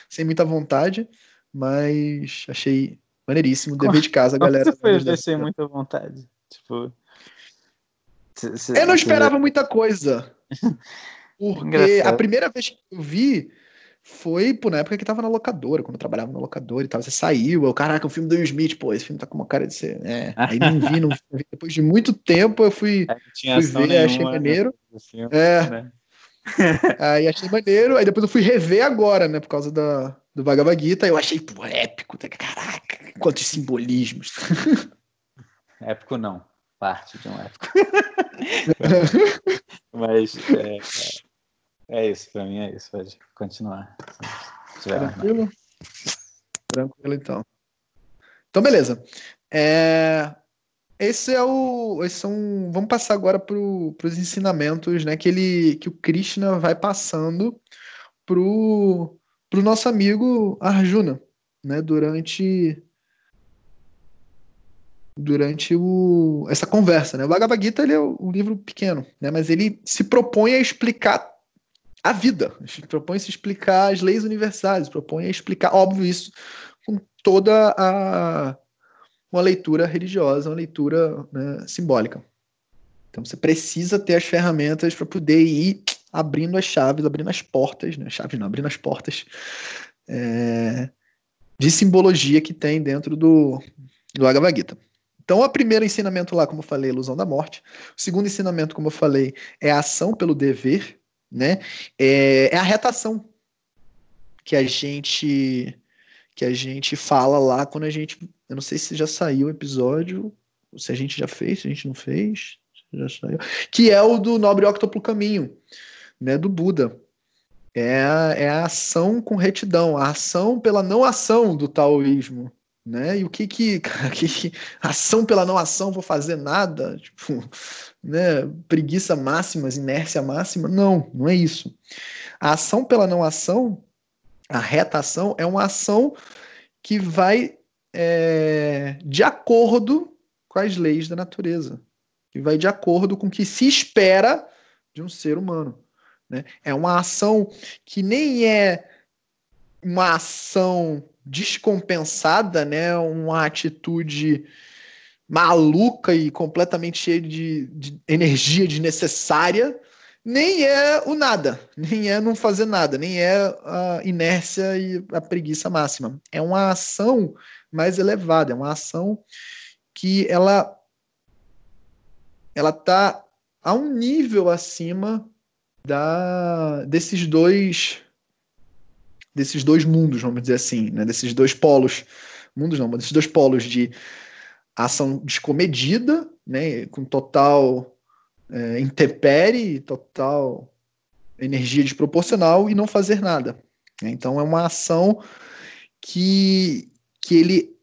sem muita vontade, mas achei maneiríssimo. Dever de casa, galera.
Você foi ver sem muita vontade? Tipo.
eu não esperava muita coisa. Porque a primeira vez que eu vi, foi, pô, na época que tava na locadora, quando eu trabalhava na locadora e tal. Você saiu, eu, caraca, o filme do Will Smith, pô, esse filme tá com uma cara de ser. É. Aí não vi, não vi. Depois de muito tempo eu fui, é, fui ver, nenhuma, achei maneiro. Filme, é. Né? aí achei maneiro, aí depois eu fui rever agora, né, por causa da, do Bhagavad Gita, eu achei, pô, épico, tá, caraca, quantos simbolismos.
Épico não, parte de um épico. Mas, é, é isso, pra mim é isso. Pode continuar.
Tranquilo? Tranquilo, então. Então, beleza. É... Esse é o. Esse são... Vamos passar agora para os ensinamentos né, que, ele, que o Krishna vai passando para o nosso amigo Arjuna, né, durante durante o, essa conversa. Né? O Bhagavad Gita ele é um livro pequeno, né, mas ele se propõe a explicar a vida. A gente propõe se explicar as leis universais, propõe explicar, óbvio, isso com toda a uma leitura religiosa, uma leitura né, simbólica. Então você precisa ter as ferramentas para poder ir abrindo as chaves, abrindo as portas, né? Chaves não, abrindo as portas é, de simbologia que tem dentro do, do Bhagavad Gita. Então, o primeiro ensinamento lá, como eu falei, é a ilusão da morte. O segundo ensinamento, como eu falei, é a ação pelo dever né? É, é a retação que a gente que a gente fala lá quando a gente, eu não sei se já saiu o episódio, se a gente já fez, se a gente não fez, já saiu, que é o do nobre octuplo caminho, né, do Buda. É é a ação com retidão, a ação pela não ação do taoísmo, né? E o que que, que ação pela não ação, vou fazer nada, tipo, né? Preguiça máxima, inércia máxima? Não, não é isso. A ação pela não ação, a reta ação é uma ação que vai é, de acordo com as leis da natureza, que vai de acordo com o que se espera de um ser humano. Né? É uma ação que nem é uma ação descompensada, né? Uma atitude maluca e completamente cheia de, de energia desnecessária, nem é o nada, nem é não fazer nada, nem é a inércia e a preguiça máxima. É uma ação mais elevada, é uma ação que ela ela tá a um nível acima da desses dois desses dois mundos, vamos dizer assim, né? desses dois polos, mundos não, mas desses dois polos de ação descomedida, né? com total é, total energia desproporcional e não fazer nada. Então é uma ação que, que ele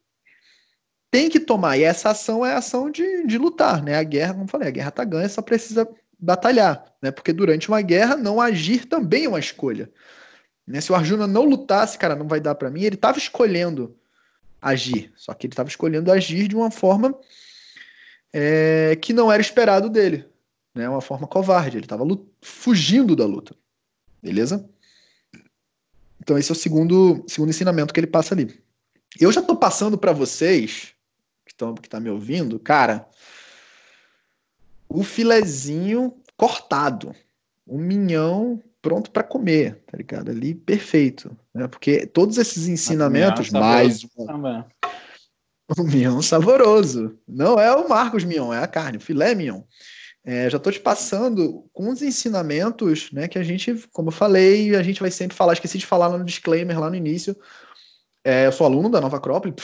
tem que tomar, e essa ação é a ação de, de lutar, né? A guerra, como falei, a guerra está ganha, só precisa batalhar, né? Porque durante uma guerra não agir também é uma escolha. Né? Se o Arjuna não lutasse, cara, não vai dar para mim, ele estava escolhendo agir. Só que ele estava escolhendo agir de uma forma é, que não era esperado dele. Né? Uma forma covarde. Ele estava fugindo da luta. Beleza? Então esse é o segundo, segundo ensinamento que ele passa ali. Eu já estou passando para vocês que estão que tá me ouvindo, cara, o filezinho cortado, o minhão pronto para comer, tá ligado? Ali perfeito, né? Porque todos esses ensinamentos, mais um, o mignon saboroso, não é o Marcos mignon, é a carne, o filé mignon. É, já estou te passando com os ensinamentos, né, que a gente, como eu falei, a gente vai sempre falar, esqueci de falar no disclaimer lá no início. É, eu sou aluno da Nova Acrópole,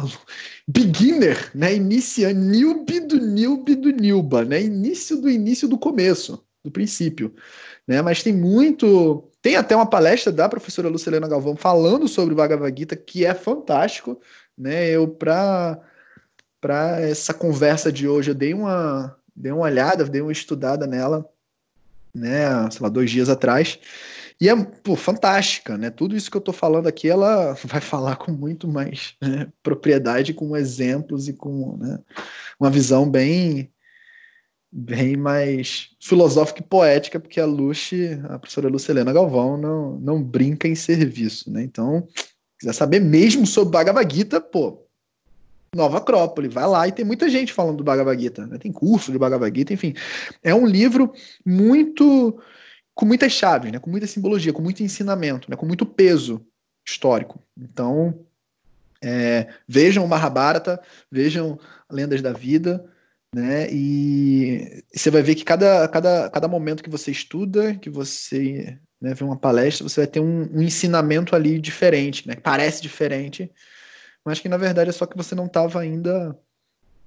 beginner, né, iniciando, newbie do newbie do newba, né, início do início do começo, do princípio, né, mas tem muito, tem até uma palestra da professora Lucilena Galvão falando sobre o Bhagavad que é fantástico, né, eu para para essa conversa de hoje eu dei uma dei uma olhada, dei uma estudada nela, né, sei lá, dois dias atrás. E é pô, fantástica, né? Tudo isso que eu estou falando aqui, ela vai falar com muito mais né, propriedade, com exemplos e com né, uma visão bem bem mais filosófica e poética, porque a Luce, a professora Lucilena Galvão, não, não brinca em serviço, né? Então, quiser saber mesmo sobre Bhagavad Gita, pô, Nova Acrópole, vai lá e tem muita gente falando do Bhagavad Gita, né? tem curso de Bhagavad Gita, enfim. É um livro muito com muitas chaves, né? com muita simbologia, com muito ensinamento, né? com muito peso histórico. Então, é, vejam o Mahabharata, vejam Lendas da Vida, né? E você vai ver que cada, cada, cada momento que você estuda, que você né, vê uma palestra, você vai ter um, um ensinamento ali diferente, né? Parece diferente, mas que na verdade é só que você não estava ainda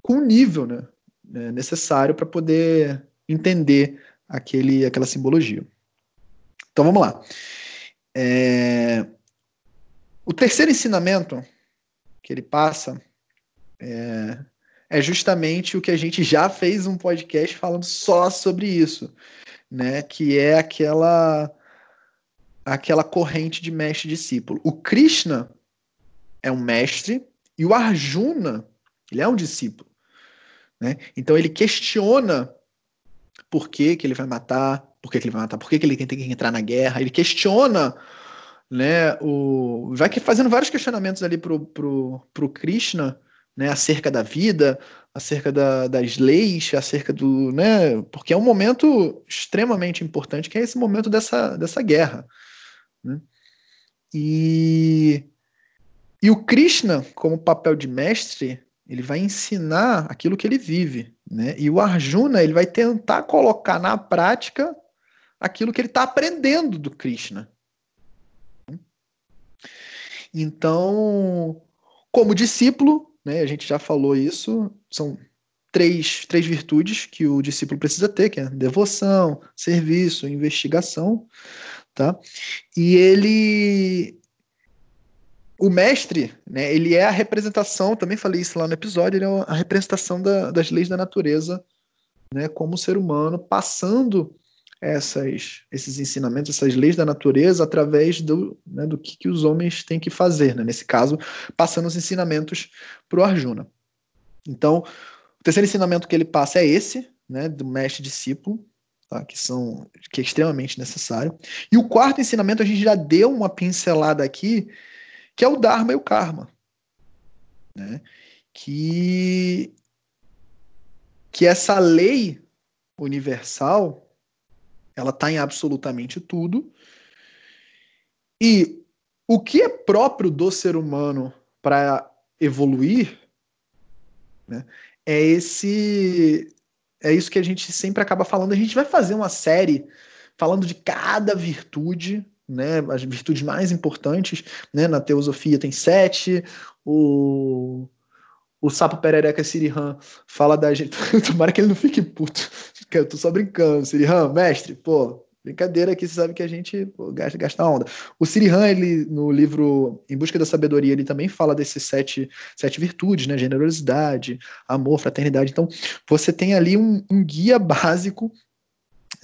com o nível né, né necessário para poder entender aquele, aquela simbologia. Então vamos lá. É... O terceiro ensinamento que ele passa é... é justamente o que a gente já fez um podcast falando só sobre isso, né? Que é aquela aquela corrente de mestre discípulo. O Krishna é um mestre e o Arjuna, ele é um discípulo. Né? Então ele questiona por que, que ele vai matar, por que, que ele vai matar, por que, que ele tem que entrar na guerra. Ele questiona, né, o... vai fazendo vários questionamentos ali pro, pro, pro Krishna, né, acerca da vida, acerca da, das leis, acerca do, né, porque é um momento extremamente importante, que é esse momento dessa, dessa guerra. Né? E e o Krishna, como papel de mestre, ele vai ensinar aquilo que ele vive, né? E o Arjuna, ele vai tentar colocar na prática aquilo que ele está aprendendo do Krishna. Então, como discípulo, né, a gente já falou isso, são três, três virtudes que o discípulo precisa ter, que é devoção, serviço, investigação, tá? E ele o mestre, né, ele é a representação, também falei isso lá no episódio, ele é a representação da, das leis da natureza, né, como ser humano, passando essas, esses ensinamentos, essas leis da natureza através do, né, do que, que os homens têm que fazer, né, nesse caso, passando os ensinamentos para o Arjuna. Então, o terceiro ensinamento que ele passa é esse, né, do mestre discípulo, tá, que são que é extremamente necessário. E o quarto ensinamento a gente já deu uma pincelada aqui, que é o Dharma e o Karma. Né? Que, que essa lei universal ela está em absolutamente tudo. E o que é próprio do ser humano para evoluir né, é esse é isso que a gente sempre acaba falando. A gente vai fazer uma série falando de cada virtude né, as virtudes mais importantes, né, na teosofia tem sete, o, o sapo perereca Sirihan fala da gente, tomara que ele não fique puto, eu tô só brincando, Sirihan, mestre, pô, brincadeira aqui, você sabe que a gente pô, gasta, gasta onda. O Sirihan, ele, no livro Em Busca da Sabedoria, ele também fala desses sete, sete virtudes, né, generosidade, amor, fraternidade, então você tem ali um, um guia básico,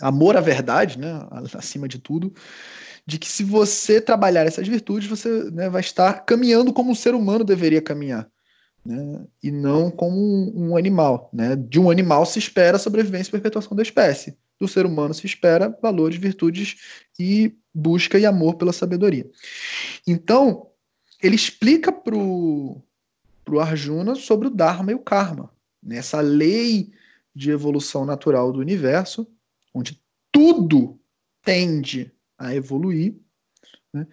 amor à verdade, né, acima de tudo, de que se você trabalhar essas virtudes, você né, vai estar caminhando como um ser humano deveria caminhar. Né, e não como um, um, animal. Né? De um animal se espera sobrevivência e perpetuação da espécie. Do ser humano se espera valores, virtudes e busca e amor pela sabedoria. Então, ele explica para o Arjuna sobre o Dharma e o Karma. Né? lei de evolução natural do universo, onde tudo tende a evoluir. Né?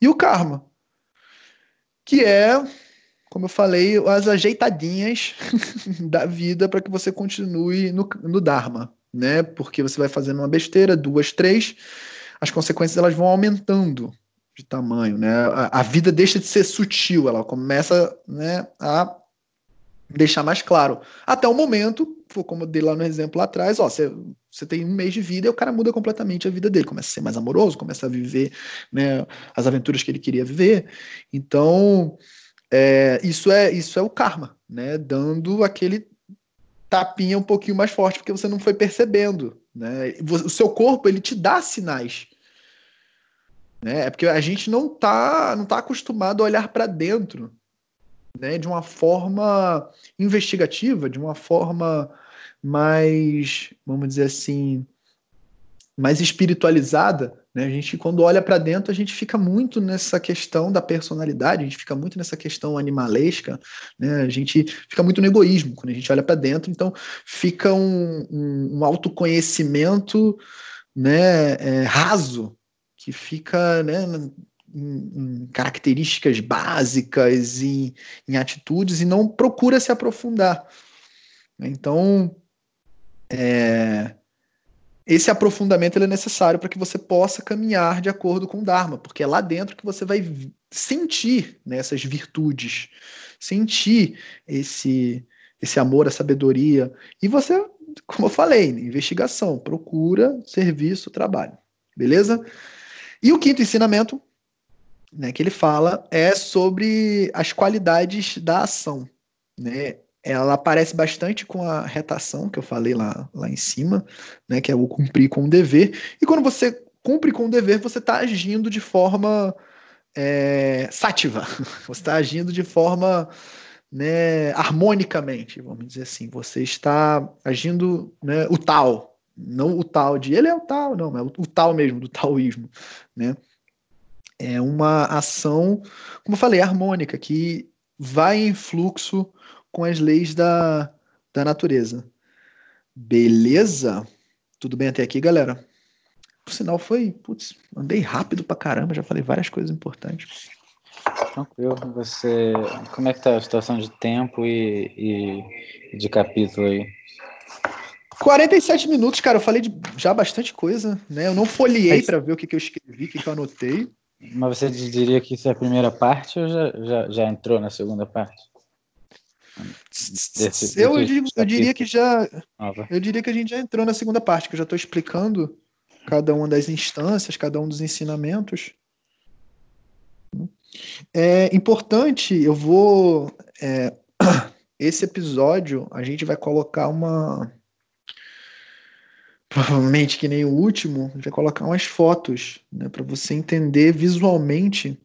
E o karma, que é como eu falei, as ajeitadinhas da vida para que você continue no, no Dharma, né? Porque você vai fazendo uma besteira, duas, três, as consequências elas vão aumentando de tamanho, né? A, a vida deixa de ser sutil, ela começa, né, a deixar mais claro. Até o momento, como eu dei lá no exemplo lá atrás, ó, você, você tem um mês de vida e o cara muda completamente a vida dele, começa a ser mais amoroso, começa a viver né, as aventuras que ele queria viver. Então, é, isso é isso é o karma, né? Dando aquele tapinha um pouquinho mais forte porque você não foi percebendo, né? O seu corpo ele te dá sinais, né? É porque a gente não tá não tá acostumado a olhar para dentro, né? De uma forma investigativa, de uma forma mais, vamos dizer assim, mais espiritualizada, né? A gente, quando olha para dentro, a gente fica muito nessa questão da personalidade, a gente fica muito nessa questão animalesca, né? a gente fica muito no egoísmo quando a gente olha para dentro, então fica um, um, um autoconhecimento né, é, raso, que fica né, em, em, características básicas, em, em atitudes, e não procura se aprofundar. Então, é, esse aprofundamento é necessário para que você possa caminhar de acordo com o Dharma, porque é lá dentro que você vai sentir né, essas virtudes, sentir esse, esse amor, a sabedoria. E você, como eu falei, investigação, procura, serviço, trabalho. Beleza? E o quinto ensinamento né, que ele fala é sobre as qualidades da ação. Né? Ela aparece bastante com a retação que eu falei lá, lá em cima, né, que é o cumprir com o dever. E quando você cumpre com o dever, você está agindo de forma é, sátiva, você está agindo de forma né, harmonicamente, vamos dizer assim. Você está agindo né, o tal, não o tal de ele é o tal, não, é o, tal mesmo, do taoísmo, né? É uma ação, como eu falei, harmônica, que vai em fluxo com as leis da, da natureza. Beleza? Tudo bem até aqui, galera? Por sinal, foi. Putz, andei rápido pra caramba, já falei várias coisas importantes.
Tranquilo. Você. Como é que tá a situação de tempo e, e de capítulo aí?
47 minutos, cara. Eu falei de já bastante coisa, né? Eu não folhei para ver o que, que eu escrevi, o que, que eu anotei.
Mas você diria que isso é a primeira parte ou já, já, já entrou na segunda parte?
Eu, eu diria que já. Eu diria que a gente já entrou na segunda parte, que eu já estou explicando cada uma das instâncias, cada um dos ensinamentos. É importante, eu vou. É, esse episódio, a gente vai colocar uma. Provavelmente que nem o último, a gente vai colocar umas fotos, né, para você entender visualmente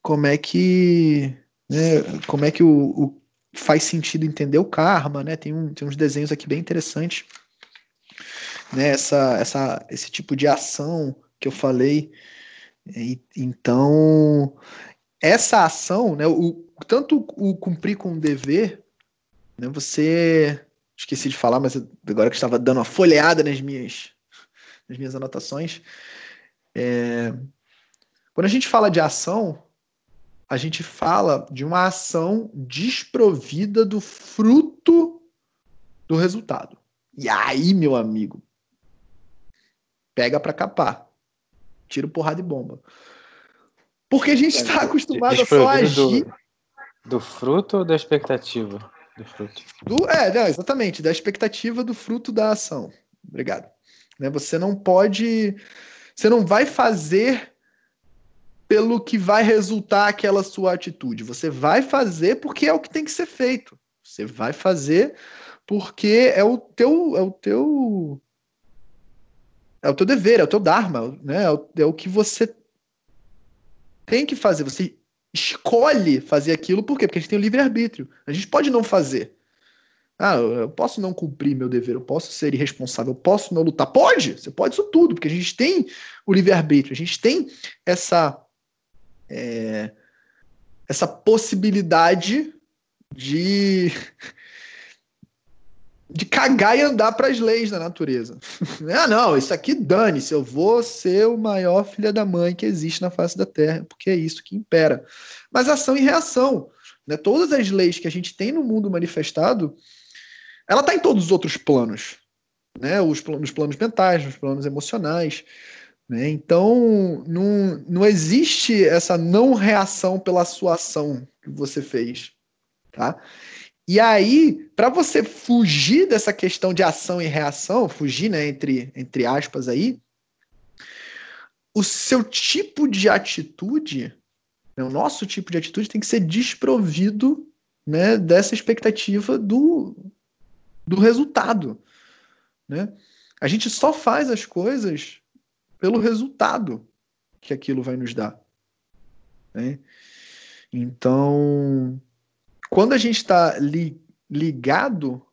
como é que. Né, como é que o, o faz sentido entender o karma, né? Tem, um, tem uns desenhos aqui bem interessantes. Né? Essa, essa, esse tipo de ação que eu falei. E, então, essa ação, né? O, tanto o cumprir com o dever, né? Você. Esqueci de falar, mas agora que estava dando uma folheada nas minhas, nas minhas anotações. É, quando a gente fala de ação, a gente fala de uma ação desprovida do fruto do resultado. E aí, meu amigo, pega para capar. Tira porrada e bomba. Porque a gente está acostumado a só agir.
Do, do, fruto ou da expectativa do fruto?
Do, é, não, exatamente, da expectativa do fruto da ação. Obrigado. Né, você não pode. Você não vai fazer pelo que vai resultar aquela sua atitude. Você vai fazer porque é o que tem que ser feito. Você vai fazer porque é o teu é o teu é o teu dever, é o teu dharma, né? É o, é o que você tem que fazer. Você escolhe fazer aquilo por quê? Porque a gente tem o livre arbítrio. A gente pode não fazer. Ah, eu posso não cumprir meu dever, eu posso ser irresponsável, eu posso não lutar. Pode, você pode isso tudo, porque a gente tem o livre-arbítrio, a gente tem essa é, essa possibilidade de de cagar e andar para as leis da natureza. ah, não, isso aqui dane-se, eu vou ser o maior filho da mãe que existe na face da Terra, porque é isso que impera. Mas ação e reação. né, todas as leis que a gente tem no mundo manifestado, ela está em todos os outros planos, né, os planos, planos mentais, nos planos emocionais. Né? Então, não, não existe essa não reação pela sua ação que você fez. Tá? E aí, para você fugir dessa questão de ação e reação, fugir, né, entre, entre aspas aí, o seu tipo de atitude, né, o nosso tipo de atitude tem que ser desprovido né, dessa expectativa do, do resultado. Né? A gente só faz as coisas pelo resultado que aquilo vai nos dar. Né? Então, quando a gente está li, ligado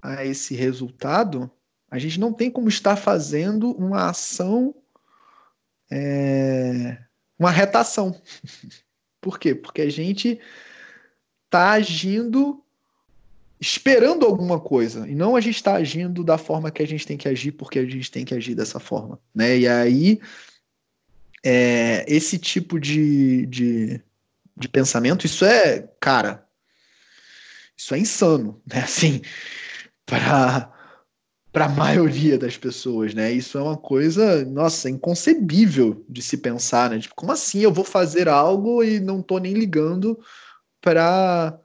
a esse resultado, a gente não tem como estar fazendo uma ação, é, uma retação. Por quê? Porque a gente está agindo esperando alguma coisa e não a gente está agindo da forma que a gente tem que agir porque a gente tem que agir dessa forma, né? E aí é, esse tipo de, de, de pensamento, isso é, cara, isso é insano, né? Assim, para para a maioria das pessoas, né? Isso é uma coisa, nossa, inconcebível de se pensar, né? Tipo, como assim eu vou fazer algo e não tô nem ligando para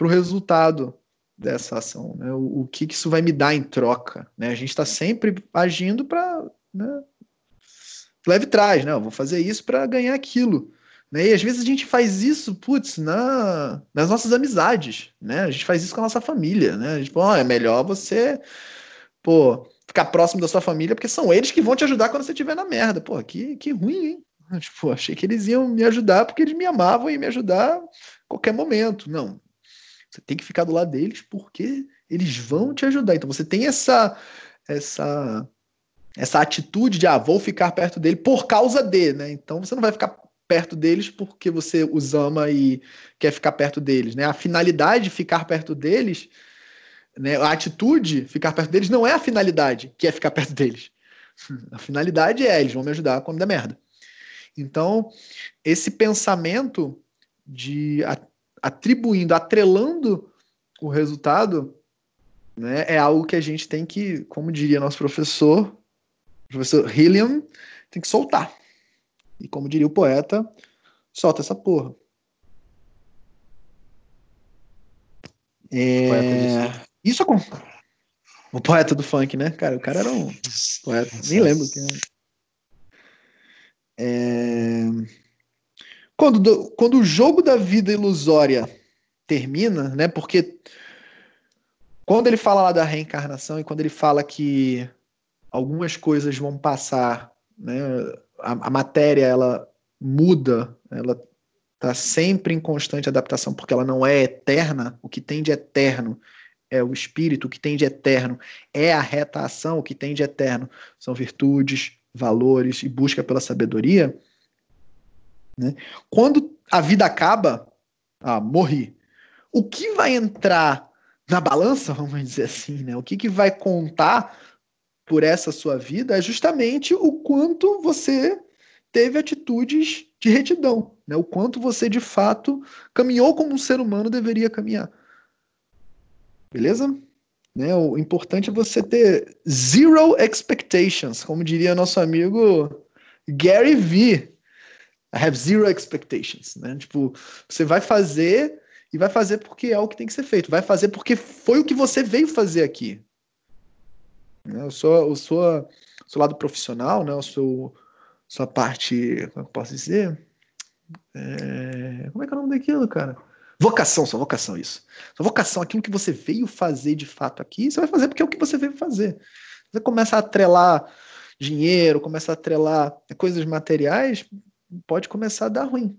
o resultado dessa ação, né? O, o que, que, isso vai me dar em troca, né? A gente está sempre agindo para, né? Leve trás, né? Eu vou fazer isso para ganhar aquilo. Né? E às vezes a gente faz isso, putz, na, nas nossas amizades, né? A gente faz isso com a nossa família, né? Tipo, oh, é melhor você, pô, ficar próximo da sua família, porque são eles que vão te ajudar quando você estiver na merda. Pô, que, que ruim, hein? Tipo, achei que eles iam me ajudar porque eles me amavam e me ajudar a qualquer momento. Não. Você tem que ficar do lado deles porque eles vão te ajudar. Então você tem essa essa essa atitude de ah, vou ficar perto dele por causa de, né? Então você não vai ficar perto deles porque você os ama e quer ficar perto deles, né? A finalidade de ficar perto deles, né? A atitude ficar perto deles não é a finalidade, que é ficar perto deles. A finalidade é eles vão me ajudar quando der merda. Então, esse pensamento de atribuindo, atrelando o resultado, né, é algo que a gente tem que, como diria nosso professor, professor Hilliam, tem que soltar. E como diria o poeta, solta essa porra. É... Isso é com... O poeta do funk, né? Cara, o cara era um poeta. Nem lembro quem é. é... Quando, do... Quando o jogo da vida ilusória termina, né? Porque quando ele fala lá da reencarnação e quando ele fala que algumas coisas vão passar, né? a, a matéria ela muda, ela está sempre em constante adaptação, porque ela não é eterna. O que tem de eterno é o espírito, o que tem de eterno é a reta ação, o que tem de eterno são virtudes, valores e busca pela sabedoria. Né? Quando a vida acaba, ah, morri. O que vai entrar na balança, vamos dizer assim, né? O que, que vai contar por essa sua vida é justamente o quanto você teve atitudes de retidão, né? o quanto você de fato caminhou como um ser humano deveria caminhar. Beleza? Né? O importante é você ter zero expectations, como diria nosso amigo Gary Vee. I have zero expectations. Né? Tipo, você vai fazer e vai fazer porque é o que tem que ser feito. Vai fazer porque foi o que você veio fazer aqui. Né? Eu sou, eu sou, sou lado profissional, né? Eu sou sua parte, como é eu posso dizer? É, como é que é o nome daquilo, cara? Vocação, sua vocação, isso. Sua vocação, aquilo que você veio fazer de fato aqui, você vai fazer porque é o que você veio fazer. Você começa a atrelar dinheiro, começa a atrelar coisas materiais, pode começar a dar ruim.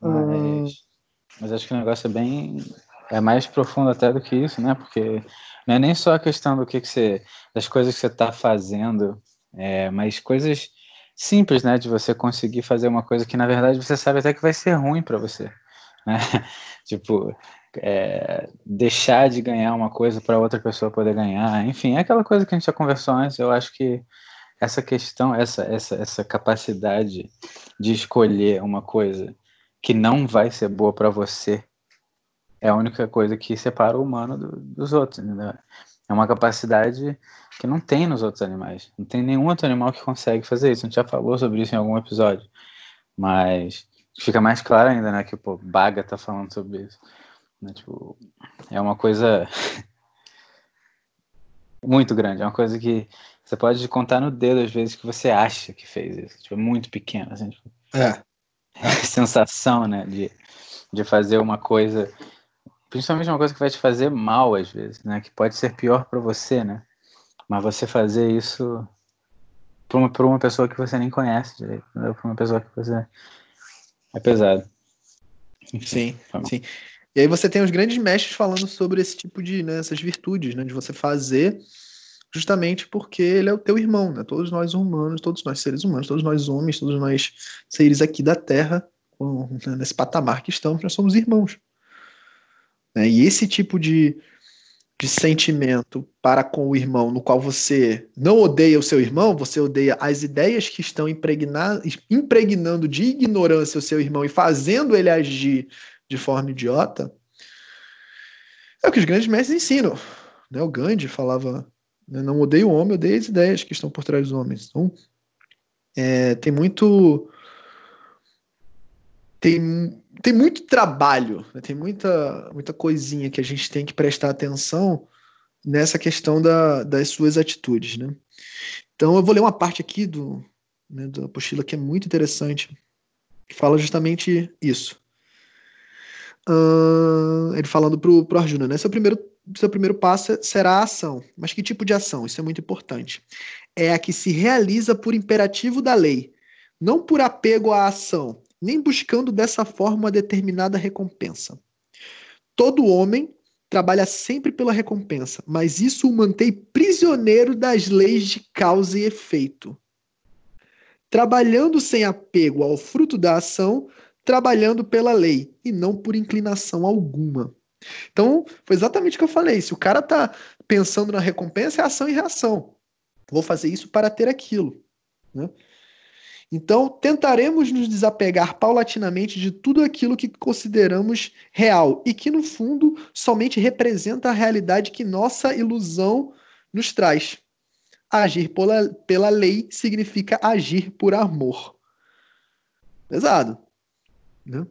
Mas, mas acho que o negócio é bem é mais profundo até do que isso, né? Porque não é nem só a questão do que, que você, das coisas que você está fazendo, é, mas coisas simples, né? De você conseguir fazer uma coisa que na verdade você sabe até que vai ser ruim para você, né? tipo, é, deixar de ganhar uma coisa para outra pessoa poder ganhar, enfim, é aquela coisa que a gente já conversou antes. Eu acho que essa questão, essa, essa, essa capacidade de escolher uma coisa que não vai ser boa para você é a única coisa que separa o humano do, dos outros. Entendeu? É uma capacidade que não tem nos outros animais. Não tem nenhum outro animal que consegue fazer isso. A gente já falou sobre isso em algum episódio. Mas fica mais claro ainda, né? Que o Baga tá falando sobre isso. Né, tipo, é uma coisa muito grande. É uma coisa que você pode contar no dedo às vezes que você acha que fez isso. Tipo, é muito pequeno. Assim, tipo,
é.
a sensação, né? De, de fazer uma coisa principalmente uma coisa que vai te fazer mal às vezes, né? Que pode ser pior para você, né? Mas você fazer isso para uma, uma pessoa que você nem conhece direito, para uma pessoa que você é pesado.
Enfim, sim, sim. E aí você tem os grandes mestres falando sobre esse tipo de, né, essas virtudes, né, de você fazer justamente porque ele é o teu irmão, né? Todos nós humanos, todos nós seres humanos, todos nós homens, todos nós seres aqui da Terra, né, nesse patamar que estamos, nós somos irmãos. Né? E esse tipo de, de sentimento para com o irmão, no qual você não odeia o seu irmão, você odeia as ideias que estão impregnando de ignorância o seu irmão e fazendo ele agir de forma idiota, é o que os grandes mestres ensinam. Né? O Gandhi falava: né, não odeio o homem, odeio as ideias que estão por trás dos homens. Então, é, tem muito. Tem tem muito trabalho, né? tem muita, muita coisinha que a gente tem que prestar atenção nessa questão da, das suas atitudes. Né? Então eu vou ler uma parte aqui do, né, da apostila que é muito interessante, que fala justamente isso. Uh, ele falando para o Arjuna, né? Seu primeiro, seu primeiro passo será a ação. Mas que tipo de ação? Isso é muito importante. É a que se realiza por imperativo da lei, não por apego à ação, nem buscando dessa forma uma determinada recompensa. Todo homem trabalha sempre pela recompensa, mas isso o mantém prisioneiro das leis de causa e efeito. Trabalhando sem apego ao fruto da ação, trabalhando pela lei e não por inclinação alguma. Então, foi exatamente o que eu falei. Se o cara tá pensando na recompensa, é ação e reação. Vou fazer isso para ter aquilo. Né? Então, tentaremos nos desapegar paulatinamente de tudo aquilo que consideramos real e que, no fundo, somente representa a realidade que nossa ilusão nos traz. Agir pela, pela lei significa agir por amor. Pesado. Né?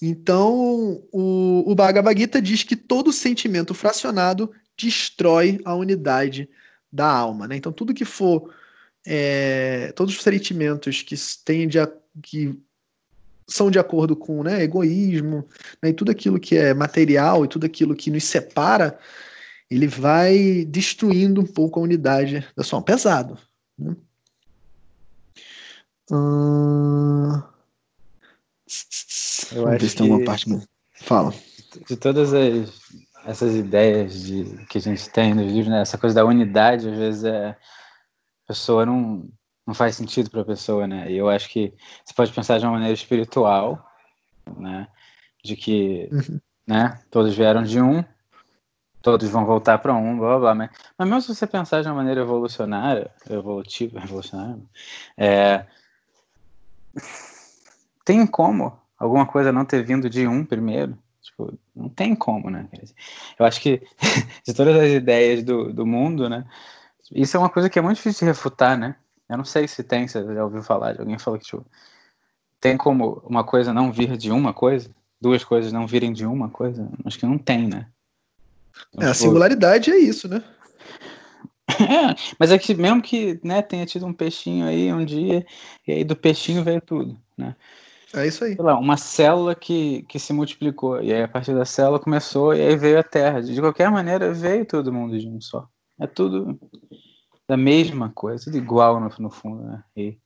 Então, o, o Bhagavad Gita diz que todo sentimento fracionado destrói a unidade da alma. Né? Então, tudo que for é, todos os sentimentos que têm de, que são de acordo com né, egoísmo né, e tudo aquilo que é material e tudo aquilo que nos separa, ele vai destruindo um pouco a unidade da sua alma. Pesado. Né?
Hum... Eu Vamos acho ver se tem uma parte.
Fala.
De todas as, essas ideias de, que a gente tem nos livros, né, essa coisa da unidade, às vezes é pessoa não, não faz sentido para a pessoa, né? E eu acho que você pode pensar de uma maneira espiritual, né? De que, uhum. né? Todos vieram de um, todos vão voltar para um, blá, blá blá. Mas, mas mesmo se você pensar de uma maneira evolucionária, evolutiva, evolucionária, é, tem como alguma coisa não ter vindo de um primeiro? Tipo, não tem como, né? Eu acho que de todas as ideias do, do mundo, né? Isso é uma coisa que é muito difícil de refutar, né? Eu não sei se tem, você já ouviu falar de alguém falou que tipo, tem como uma coisa não vir de uma coisa, duas coisas não virem de uma coisa? Acho que não tem, né?
Então, é, a tipo, singularidade é isso, né?
É, mas é que mesmo que né, tenha tido um peixinho aí um dia, e aí do peixinho veio tudo, né?
É isso aí.
Lá, uma célula que, que se multiplicou, e aí a partir da célula começou, e aí veio a Terra. De qualquer maneira, veio todo mundo de um só. É tudo da mesma coisa, tudo igual no, no fundo, né? E,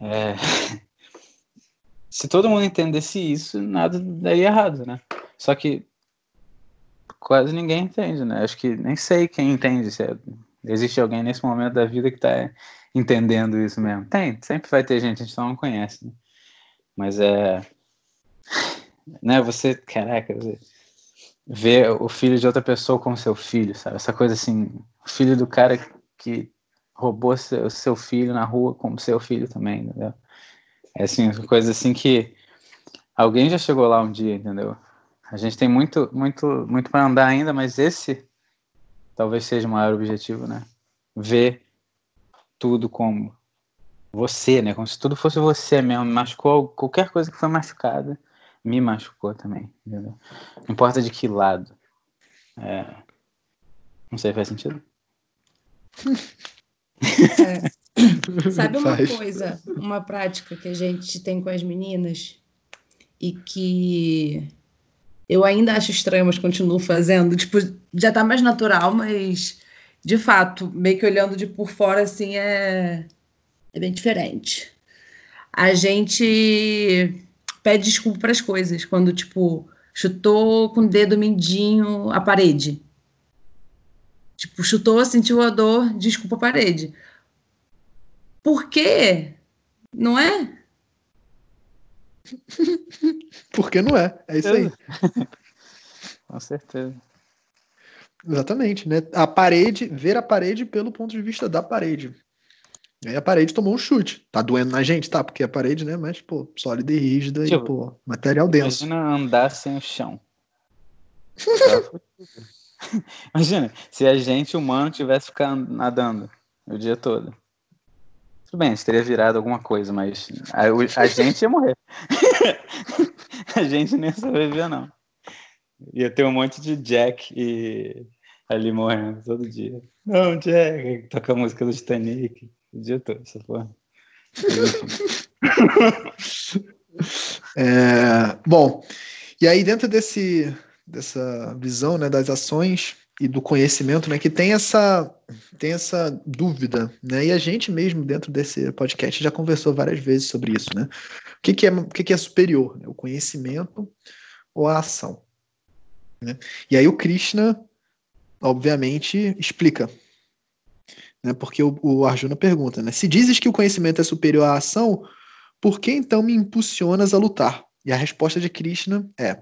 é, se todo mundo entendesse isso, nada daria errado, né? Só que quase ninguém entende, né? Acho que nem sei quem entende. Se é, existe alguém nesse momento da vida que está entendendo isso mesmo. Tem, sempre vai ter gente, a gente só não conhece. Né? Mas é. Né, você. Caraca, você ver o filho de outra pessoa como seu filho, sabe? Essa coisa assim, o filho do cara que roubou seu, seu filho na rua como seu filho também, entendeu? É assim, coisa assim que alguém já chegou lá um dia, entendeu? A gente tem muito, muito, muito para andar ainda, mas esse talvez seja o maior objetivo, né? Ver tudo como você, né? Como se tudo fosse você mesmo. Machucou qualquer coisa que foi machucada, me machucou também, entendeu? Não importa de que lado. É... Não sei, faz sentido?
É. Sabe uma Faz. coisa, uma prática que a gente tem com as meninas e que eu ainda acho estranho, mas continuo fazendo. Tipo, já tá mais natural, mas de fato, meio que olhando de por fora, assim, é, é bem diferente. A gente pede desculpa para as coisas, quando, tipo, chutou com o dedo mindinho a parede. Tipo, chutou, sentiu a dor, desculpa a parede. Por quê? Não é?
Porque não é. É isso aí.
Com certeza.
Exatamente, né? A parede, ver a parede pelo ponto de vista da parede. Aí a parede tomou um chute. Tá doendo na gente? Tá, porque a parede, né? Mas, pô, sólida e rígida tipo, e, pô, material denso.
Imagina andar sem o chão. imagina, se a gente, humano, tivesse ficando nadando o dia todo. Tudo bem, a gente teria virado alguma coisa, mas a, a gente ia morrer. a gente nem sobreviver, não. Ia ter um monte de Jack e ali morrendo todo dia. Não, Jack, toca a música do Titanic dia todo, essa porra.
é, bom, e aí dentro desse, dessa visão né, das ações e do conhecimento, né, que tem essa tem essa dúvida, né? E a gente mesmo dentro desse podcast já conversou várias vezes sobre isso, né? O que, que é o que, que é superior, né? o conhecimento ou a ação? Né? E aí o Krishna, obviamente, explica, né? Porque o, o Arjuna pergunta, né? Se dizes que o conhecimento é superior à ação, por que então me impulsionas a lutar? E a resposta de Krishna é: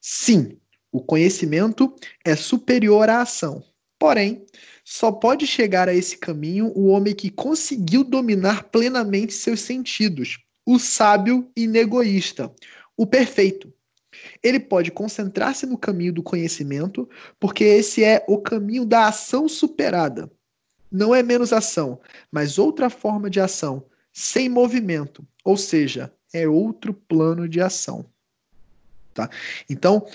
sim, o conhecimento é superior à ação. Porém, só pode chegar a esse caminho o homem que conseguiu dominar plenamente seus sentidos, o sábio inegoísta, o perfeito. Ele pode concentrar-se no caminho do conhecimento, porque esse é o caminho da ação superada. Não é menos ação, mas outra forma de ação, sem movimento, ou seja, é outro plano de ação. Tá? Então,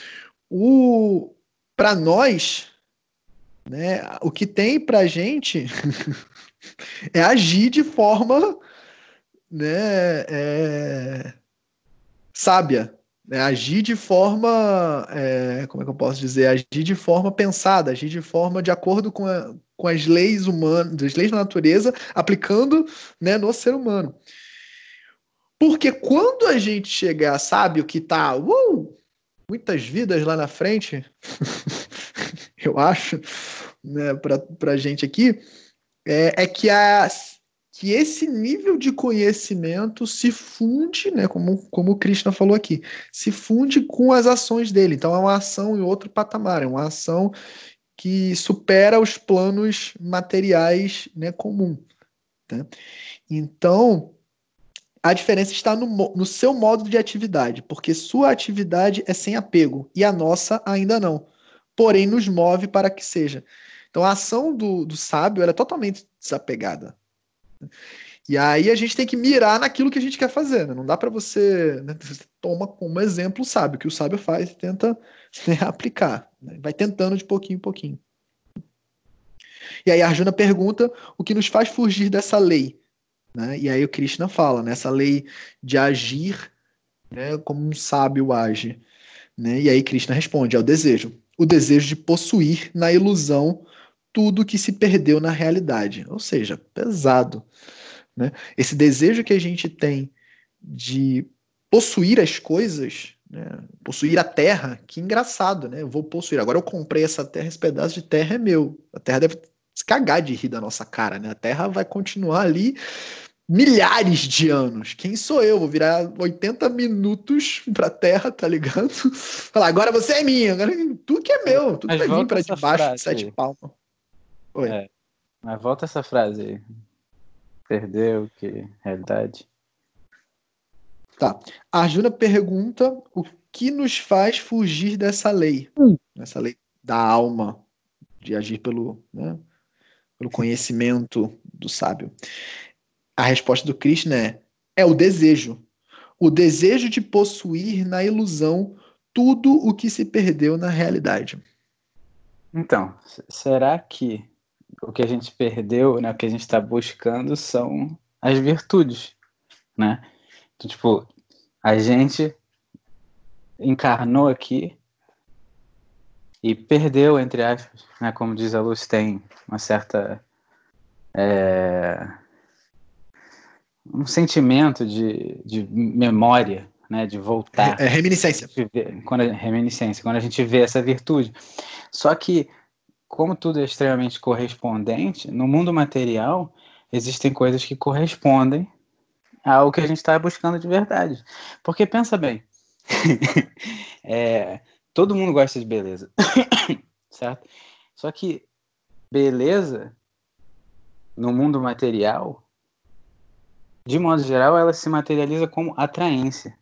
o para nós, né, o que tem para gente é agir de forma né, é, sábia, né, agir de forma, é, como é que eu posso dizer, agir de forma pensada, agir de forma de acordo com, a, com as leis humanas, as leis da natureza, aplicando né, no ser humano. Porque quando a gente chegar, sabe, o que está uh, muitas vidas lá na frente, eu acho, né, para a gente aqui, é, é, que, a, que esse nível de conhecimento se funde, né, como, como o Krishna falou aqui, se funde com as ações dele. Então é uma ação em outro patamar, é uma ação que supera os planos materiais né, comum. Né? Então, a diferença está no, no seu modo de atividade, porque sua atividade é sem apego e a nossa ainda não. Porém, nos move para que seja. Então, a ação do, do sábio é totalmente desapegada. E aí a gente tem que mirar naquilo que a gente quer fazer. Né? Não dá para você, né? você toma como exemplo o sábio, que o sábio faz e tenta né, aplicar. Né? Vai tentando de pouquinho em pouquinho. E aí Arjuna pergunta o que nos faz fugir dessa lei. Né? E aí o Krishna fala, né? lei de agir né, como um sábio age. Né? E aí Krishna responde, é o desejo. O desejo de possuir na ilusão tudo que se perdeu na realidade. Ou seja, pesado. Né? Esse desejo que a gente tem de possuir as coisas, né? possuir a terra, que engraçado, né? Eu vou possuir. Agora eu comprei essa terra, esse pedaço de terra é meu. A terra deve se cagar de rir da nossa cara, né? A terra vai continuar ali milhares de anos. Quem sou eu? Vou virar 80 minutos pra terra, tá ligado? Falar, agora você é minha, agora tudo que é meu, tudo vai vir pra debaixo de sete palmas.
Oi. É, mas volta essa frase aí. Perdeu, que realidade.
Tá. A Arjuna pergunta o que nos faz fugir dessa lei, hum. dessa lei da alma, de agir pelo, né, pelo conhecimento do sábio. A resposta do Krishna é: é o desejo. O desejo de possuir na ilusão tudo o que se perdeu na realidade.
Então, será que o que a gente perdeu, né, o que a gente está buscando são as virtudes, né? Então, tipo, a gente encarnou aqui e perdeu, entre aspas, né? Como diz a Luz, tem uma certa é, um sentimento de, de memória, né, de voltar.
É, é reminiscência.
Quando a, reminiscência, quando a gente vê essa virtude. Só que, como tudo é extremamente correspondente, no mundo material existem coisas que correspondem ao que a gente está buscando de verdade. Porque pensa bem, é, todo mundo gosta de beleza, certo? Só que beleza no mundo material, de modo geral, ela se materializa como atraência.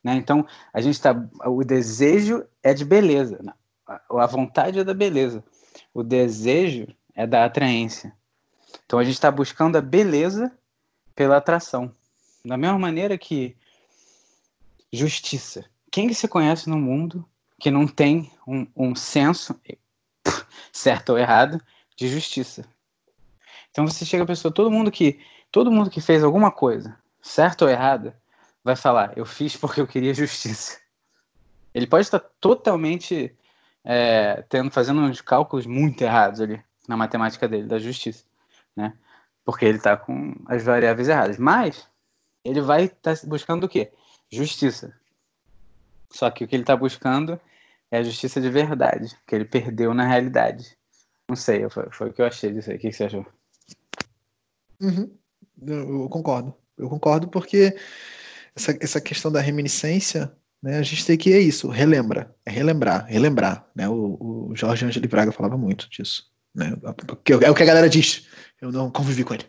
Né? Então, a gente está. O desejo é de beleza. Né? A vontade é da beleza. O desejo é da atraência. Então, a gente está buscando a beleza pela atração. Da mesma maneira que justiça. Quem que se conhece no mundo que não tem um, um senso, certo ou errado, de justiça? Então você chega a pessoa, todo mundo que todo mundo que fez alguma coisa, certo ou errada, vai falar: eu fiz porque eu queria justiça. Ele pode estar totalmente é, tendo, fazendo uns cálculos muito errados ali na matemática dele, da justiça, né? Porque ele está com as variáveis erradas. Mas ele vai estar tá buscando o quê? Justiça. Só que o que ele está buscando é a justiça de verdade, que ele perdeu na realidade. Não sei, foi, foi o que eu achei disso aí. O que, que você achou?
Uhum. Eu, eu concordo. Eu concordo porque essa, essa questão da reminiscência, né, a gente tem que é isso, relembra, é relembrar, relembrar, né? O, o Jorge Angeli Braga falava muito disso, né? É o que a galera diz. Eu não convivi com ele,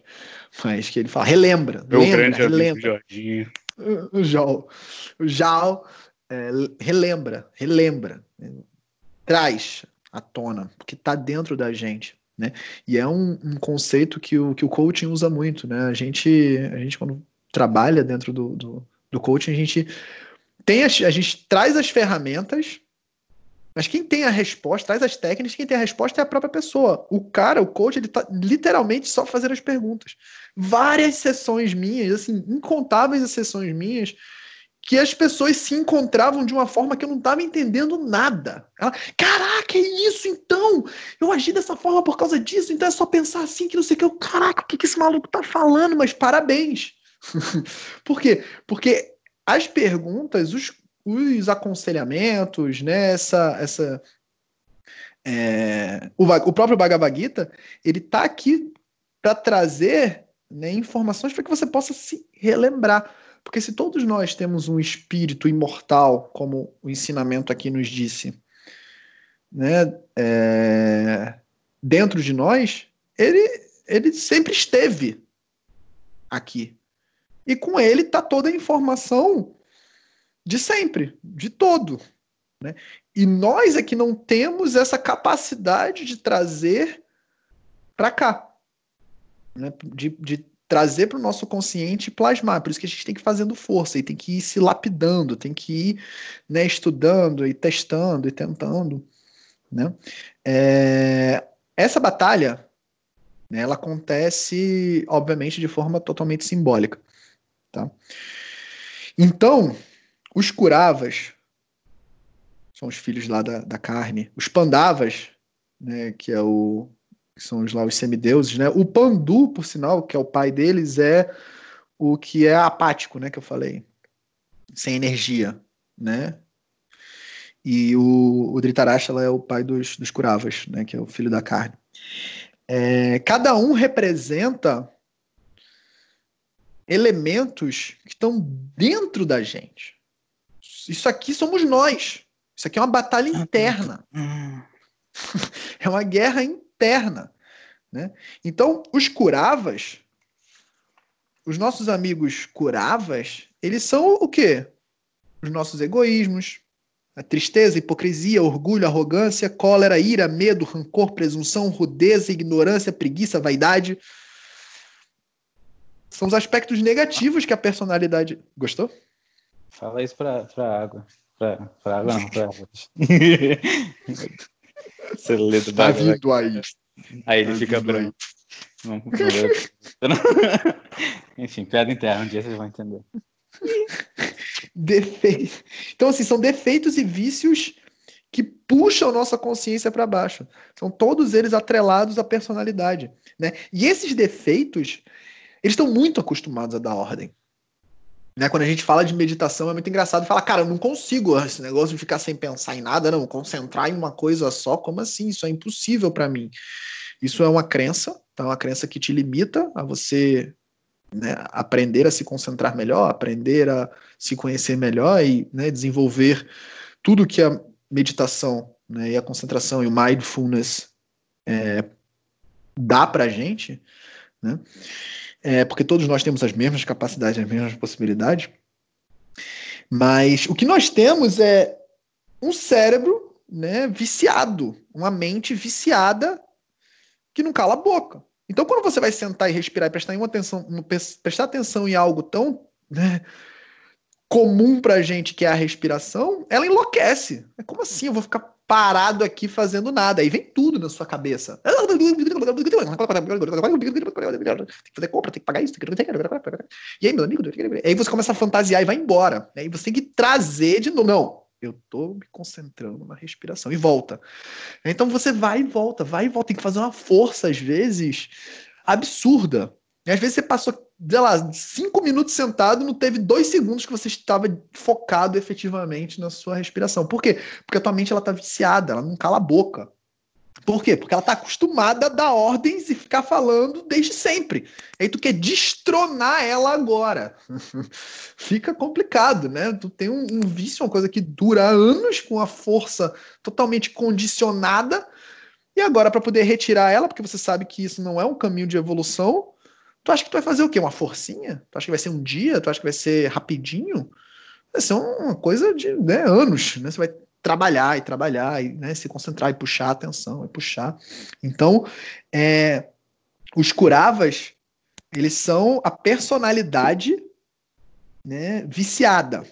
mas que ele fala, relembra, Meu lembra, grande relembra. Jorginho. O Jal, o Jal é, relembra, relembra, né? traz à tona, porque está dentro da gente. Né? E é um, um, conceito que o, que o coaching usa muito. Né? A, gente, a gente, quando trabalha dentro do, do, do coaching, a gente tem as, a gente traz as ferramentas, mas quem tem a resposta, traz as técnicas, quem tem a resposta é a própria pessoa. O cara, o coach, ele tá literalmente só fazendo as perguntas. Várias sessões minhas, assim, incontáveis sessões minhas, que as pessoas se encontravam de uma forma que eu não estava entendendo nada. Ela, caraca, é isso então? Eu agi dessa forma por causa disso, então é só pensar assim que não sei o que. Eu, caraca, o que, que esse maluco tá falando? Mas parabéns. por quê? Porque as perguntas, os, os aconselhamentos, né, essa, essa é, o, o, próprio Bhagavad Gita, ele tá aqui para trazer né, informações para que você possa se relembrar. Porque se todos nós temos um espírito imortal, como o ensinamento aqui nos disse, né, é, dentro de nós, ele, ele sempre esteve aqui. E com ele está toda a informação de sempre, de todo. Né? E nós é que não temos essa capacidade de trazer para cá. Né? De, de trazer para o nosso consciente e plasmar. Por isso que a gente tem que ir fazendo força e tem que ir se lapidando, tem que ir né, estudando e testando e tentando. Né? É, essa batalha né, ela acontece, obviamente, de forma totalmente simbólica. Tá? Então, os Kuravas são os filhos lá da, da carne, os Pandavas, né, que é o, que são os, lá os semideuses, né? O Pandu, por sinal, que é o pai deles, é o que é apático, né? Que eu falei, sem energia, né? E o, o Dhritarashtra é o pai dos, dos Kuravas, né? Que é o filho da carne. É, cada um representa elementos que estão dentro da gente. Isso aqui somos nós. Isso aqui é uma batalha interna. Hum. é uma guerra interna. Né? Então, os curavas, os nossos amigos curavas, eles são o quê? Os nossos egoísmos, a tristeza, hipocrisia, orgulho, arrogância, cólera, ira, medo, rancor, presunção, rudeza, ignorância, preguiça, vaidade. São os aspectos negativos que a personalidade. Gostou?
Fala isso pra, pra água. Pra, pra água não, pra água.
Você lê do tá vindo aí.
Aí ele tá fica branco. Não, não, Enfim, piada interna, um dia vocês vão entender.
Defe... Então, assim, são defeitos e vícios que puxam nossa consciência para baixo. São todos eles atrelados à personalidade. Né? E esses defeitos, eles estão muito acostumados a dar ordem. Né? Quando a gente fala de meditação, é muito engraçado falar, cara, eu não consigo esse negócio de ficar sem pensar em nada, não, concentrar em uma coisa só, como assim? Isso é impossível para mim. Isso é uma crença, tá? uma crença que te limita a você né, aprender a se concentrar melhor, aprender a se conhecer melhor e né, desenvolver tudo que a meditação né, e a concentração e o mindfulness é, dá para a gente, né? É, porque todos nós temos as mesmas capacidades, as mesmas possibilidades, mas o que nós temos é um cérebro né, viciado, uma mente viciada que não cala a boca. Então, quando você vai sentar e respirar e prestar, uma atenção, prestar atenção em algo tão né, comum pra gente, que é a respiração, ela enlouquece. É como assim? Eu vou ficar parado aqui fazendo nada. Aí vem tudo na sua cabeça. Tem que fazer compra, tem que pagar isso. E aí, meu amigo, aí você começa a fantasiar e vai embora. Aí você tem que trazer de novo. Não, eu tô me concentrando na respiração e volta. Então você vai e volta, vai e volta. Tem que fazer uma força, às vezes, absurda. E às vezes você passou, sei lá, cinco minutos sentado, não teve dois segundos que você estava focado efetivamente na sua respiração. Por quê? Porque a tua mente ela tá viciada, ela não cala a boca. Por quê? Porque ela tá acostumada a dar ordens e ficar falando desde sempre. Aí tu quer destronar ela agora. Fica complicado, né? Tu tem um, um vício, uma coisa que dura anos com a força totalmente condicionada. E agora, para poder retirar ela, porque você sabe que isso não é um caminho de evolução, tu acha que tu vai fazer o quê? Uma forcinha? Tu acha que vai ser um dia? Tu acha que vai ser rapidinho? Vai ser uma coisa de né, anos, né? Você vai trabalhar e trabalhar e né, se concentrar e puxar a atenção e puxar. Então, é, os curavas eles são a personalidade né, viciada,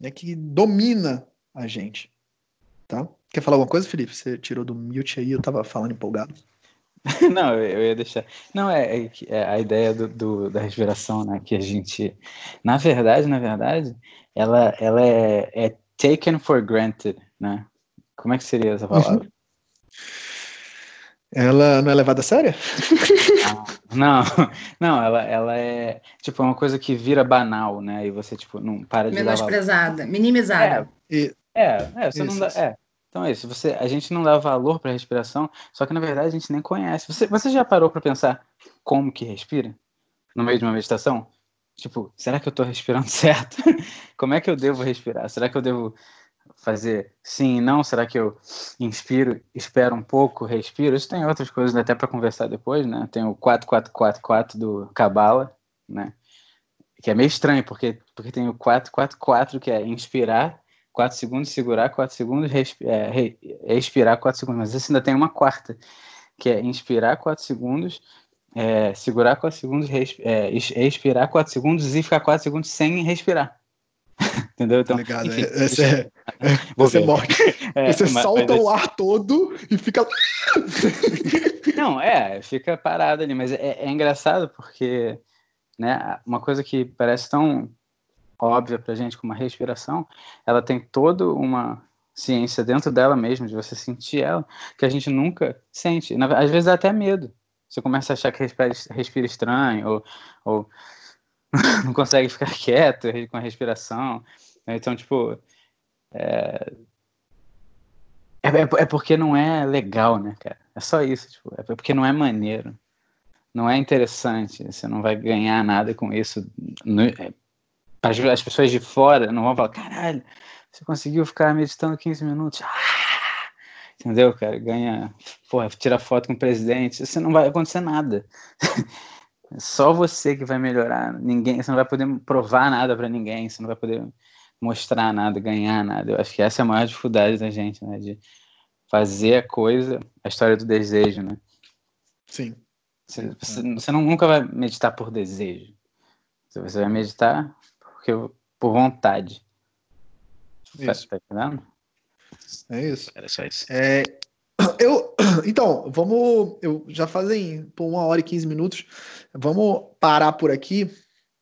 né, que domina a gente. Tá? Quer falar alguma coisa, Felipe? Você tirou do mute aí, eu tava falando empolgado.
Não, eu ia deixar. Não, é, é, é a ideia do, do, da respiração, né? Que a gente. Na verdade, na verdade, ela, ela é, é taken for granted né? Como é que seria essa palavra?
Ela não é levada a sério?
Não, não, ela, ela é tipo é uma coisa que vira banal, né? E você tipo não para de
menosprezada, minimizada.
É, é, é, você isso. não dá, é. Então é isso. Você, a gente não dá valor para a respiração, só que na verdade a gente nem conhece. Você, você já parou para pensar como que respira no meio de uma meditação? Tipo, será que eu estou respirando certo? como é que eu devo respirar? Será que eu devo fazer sim e não? Será que eu inspiro, espero um pouco, respiro? Isso tem outras coisas até para conversar depois, né? Tem o 4444 do Cabala, né? Que é meio estranho, porque, porque tem o 444 que é inspirar 4 segundos, segurar 4 segundos, é, re expirar 4 segundos. Mas esse ainda tem uma quarta, que é inspirar 4 segundos, é, segurar 4 segundos, é, expirar 4 segundos e ficar 4 segundos sem respirar. Entendeu? Então,
Ligado, enfim, é, esse é, é, você morre. É, você mas, solta mas o ar todo e fica.
Não, é, fica parado ali, mas é, é, engraçado porque né, uma coisa que parece tão óbvia pra gente como a respiração, ela tem toda uma ciência dentro dela mesmo, de você sentir ela, que a gente nunca sente. Às vezes até medo. Você começa a achar que respira, respira estranho, ou, ou não consegue ficar quieto com a respiração. Então, tipo, é... É, é, porque não é legal, né, cara? É só isso, tipo, é porque não é maneiro. Não é interessante, você não vai ganhar nada com isso. As, as pessoas de fora não vão falar, caralho, você conseguiu ficar meditando 15 minutos. Ah! Entendeu, cara? Ganha, porra, tira foto com o presidente, você não vai acontecer nada. É só você que vai melhorar. Ninguém, você não vai poder provar nada para ninguém, você não vai poder mostrar nada, ganhar nada. Eu acho que essa é a maior dificuldade da gente, né? De fazer a coisa, a história do desejo, né?
Sim.
Você, você, você não, nunca vai meditar por desejo. Você vai meditar porque, por vontade. Tá,
Isso.
tá entendendo?
É isso.
Era só isso.
É, eu, então, vamos. Eu já fazem por uma hora e 15 minutos. Vamos parar por aqui.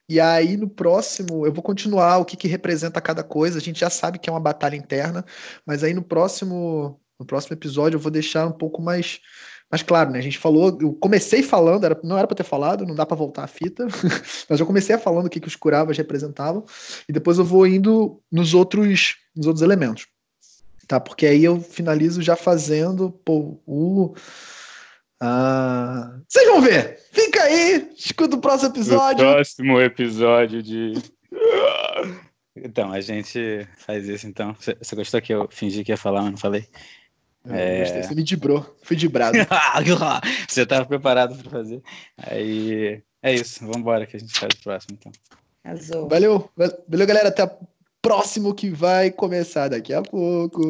E aí, no próximo, eu vou continuar o que, que representa cada coisa. A gente já sabe que é uma batalha interna, mas aí no próximo, no próximo episódio eu vou deixar um pouco mais, mais claro, né? A gente falou, eu comecei falando, era, não era para ter falado, não dá para voltar a fita, mas eu comecei falando o que, que os curavas representavam, e depois eu vou indo nos outros, nos outros elementos. Tá, porque aí eu finalizo já fazendo pô, o. Ah, vocês vão ver! Fica aí! Escuta o próximo episódio!
No próximo episódio de. Então, a gente faz isso então. Você gostou que eu fingi que ia falar, mas não falei? É.
gostei, Você me dibrou, fui dibrado.
Você estava preparado para fazer. Aí é isso. Vamos embora que a gente faz o próximo então.
Arrasou.
Valeu, valeu, galera. Até o próximo que vai começar daqui a pouco.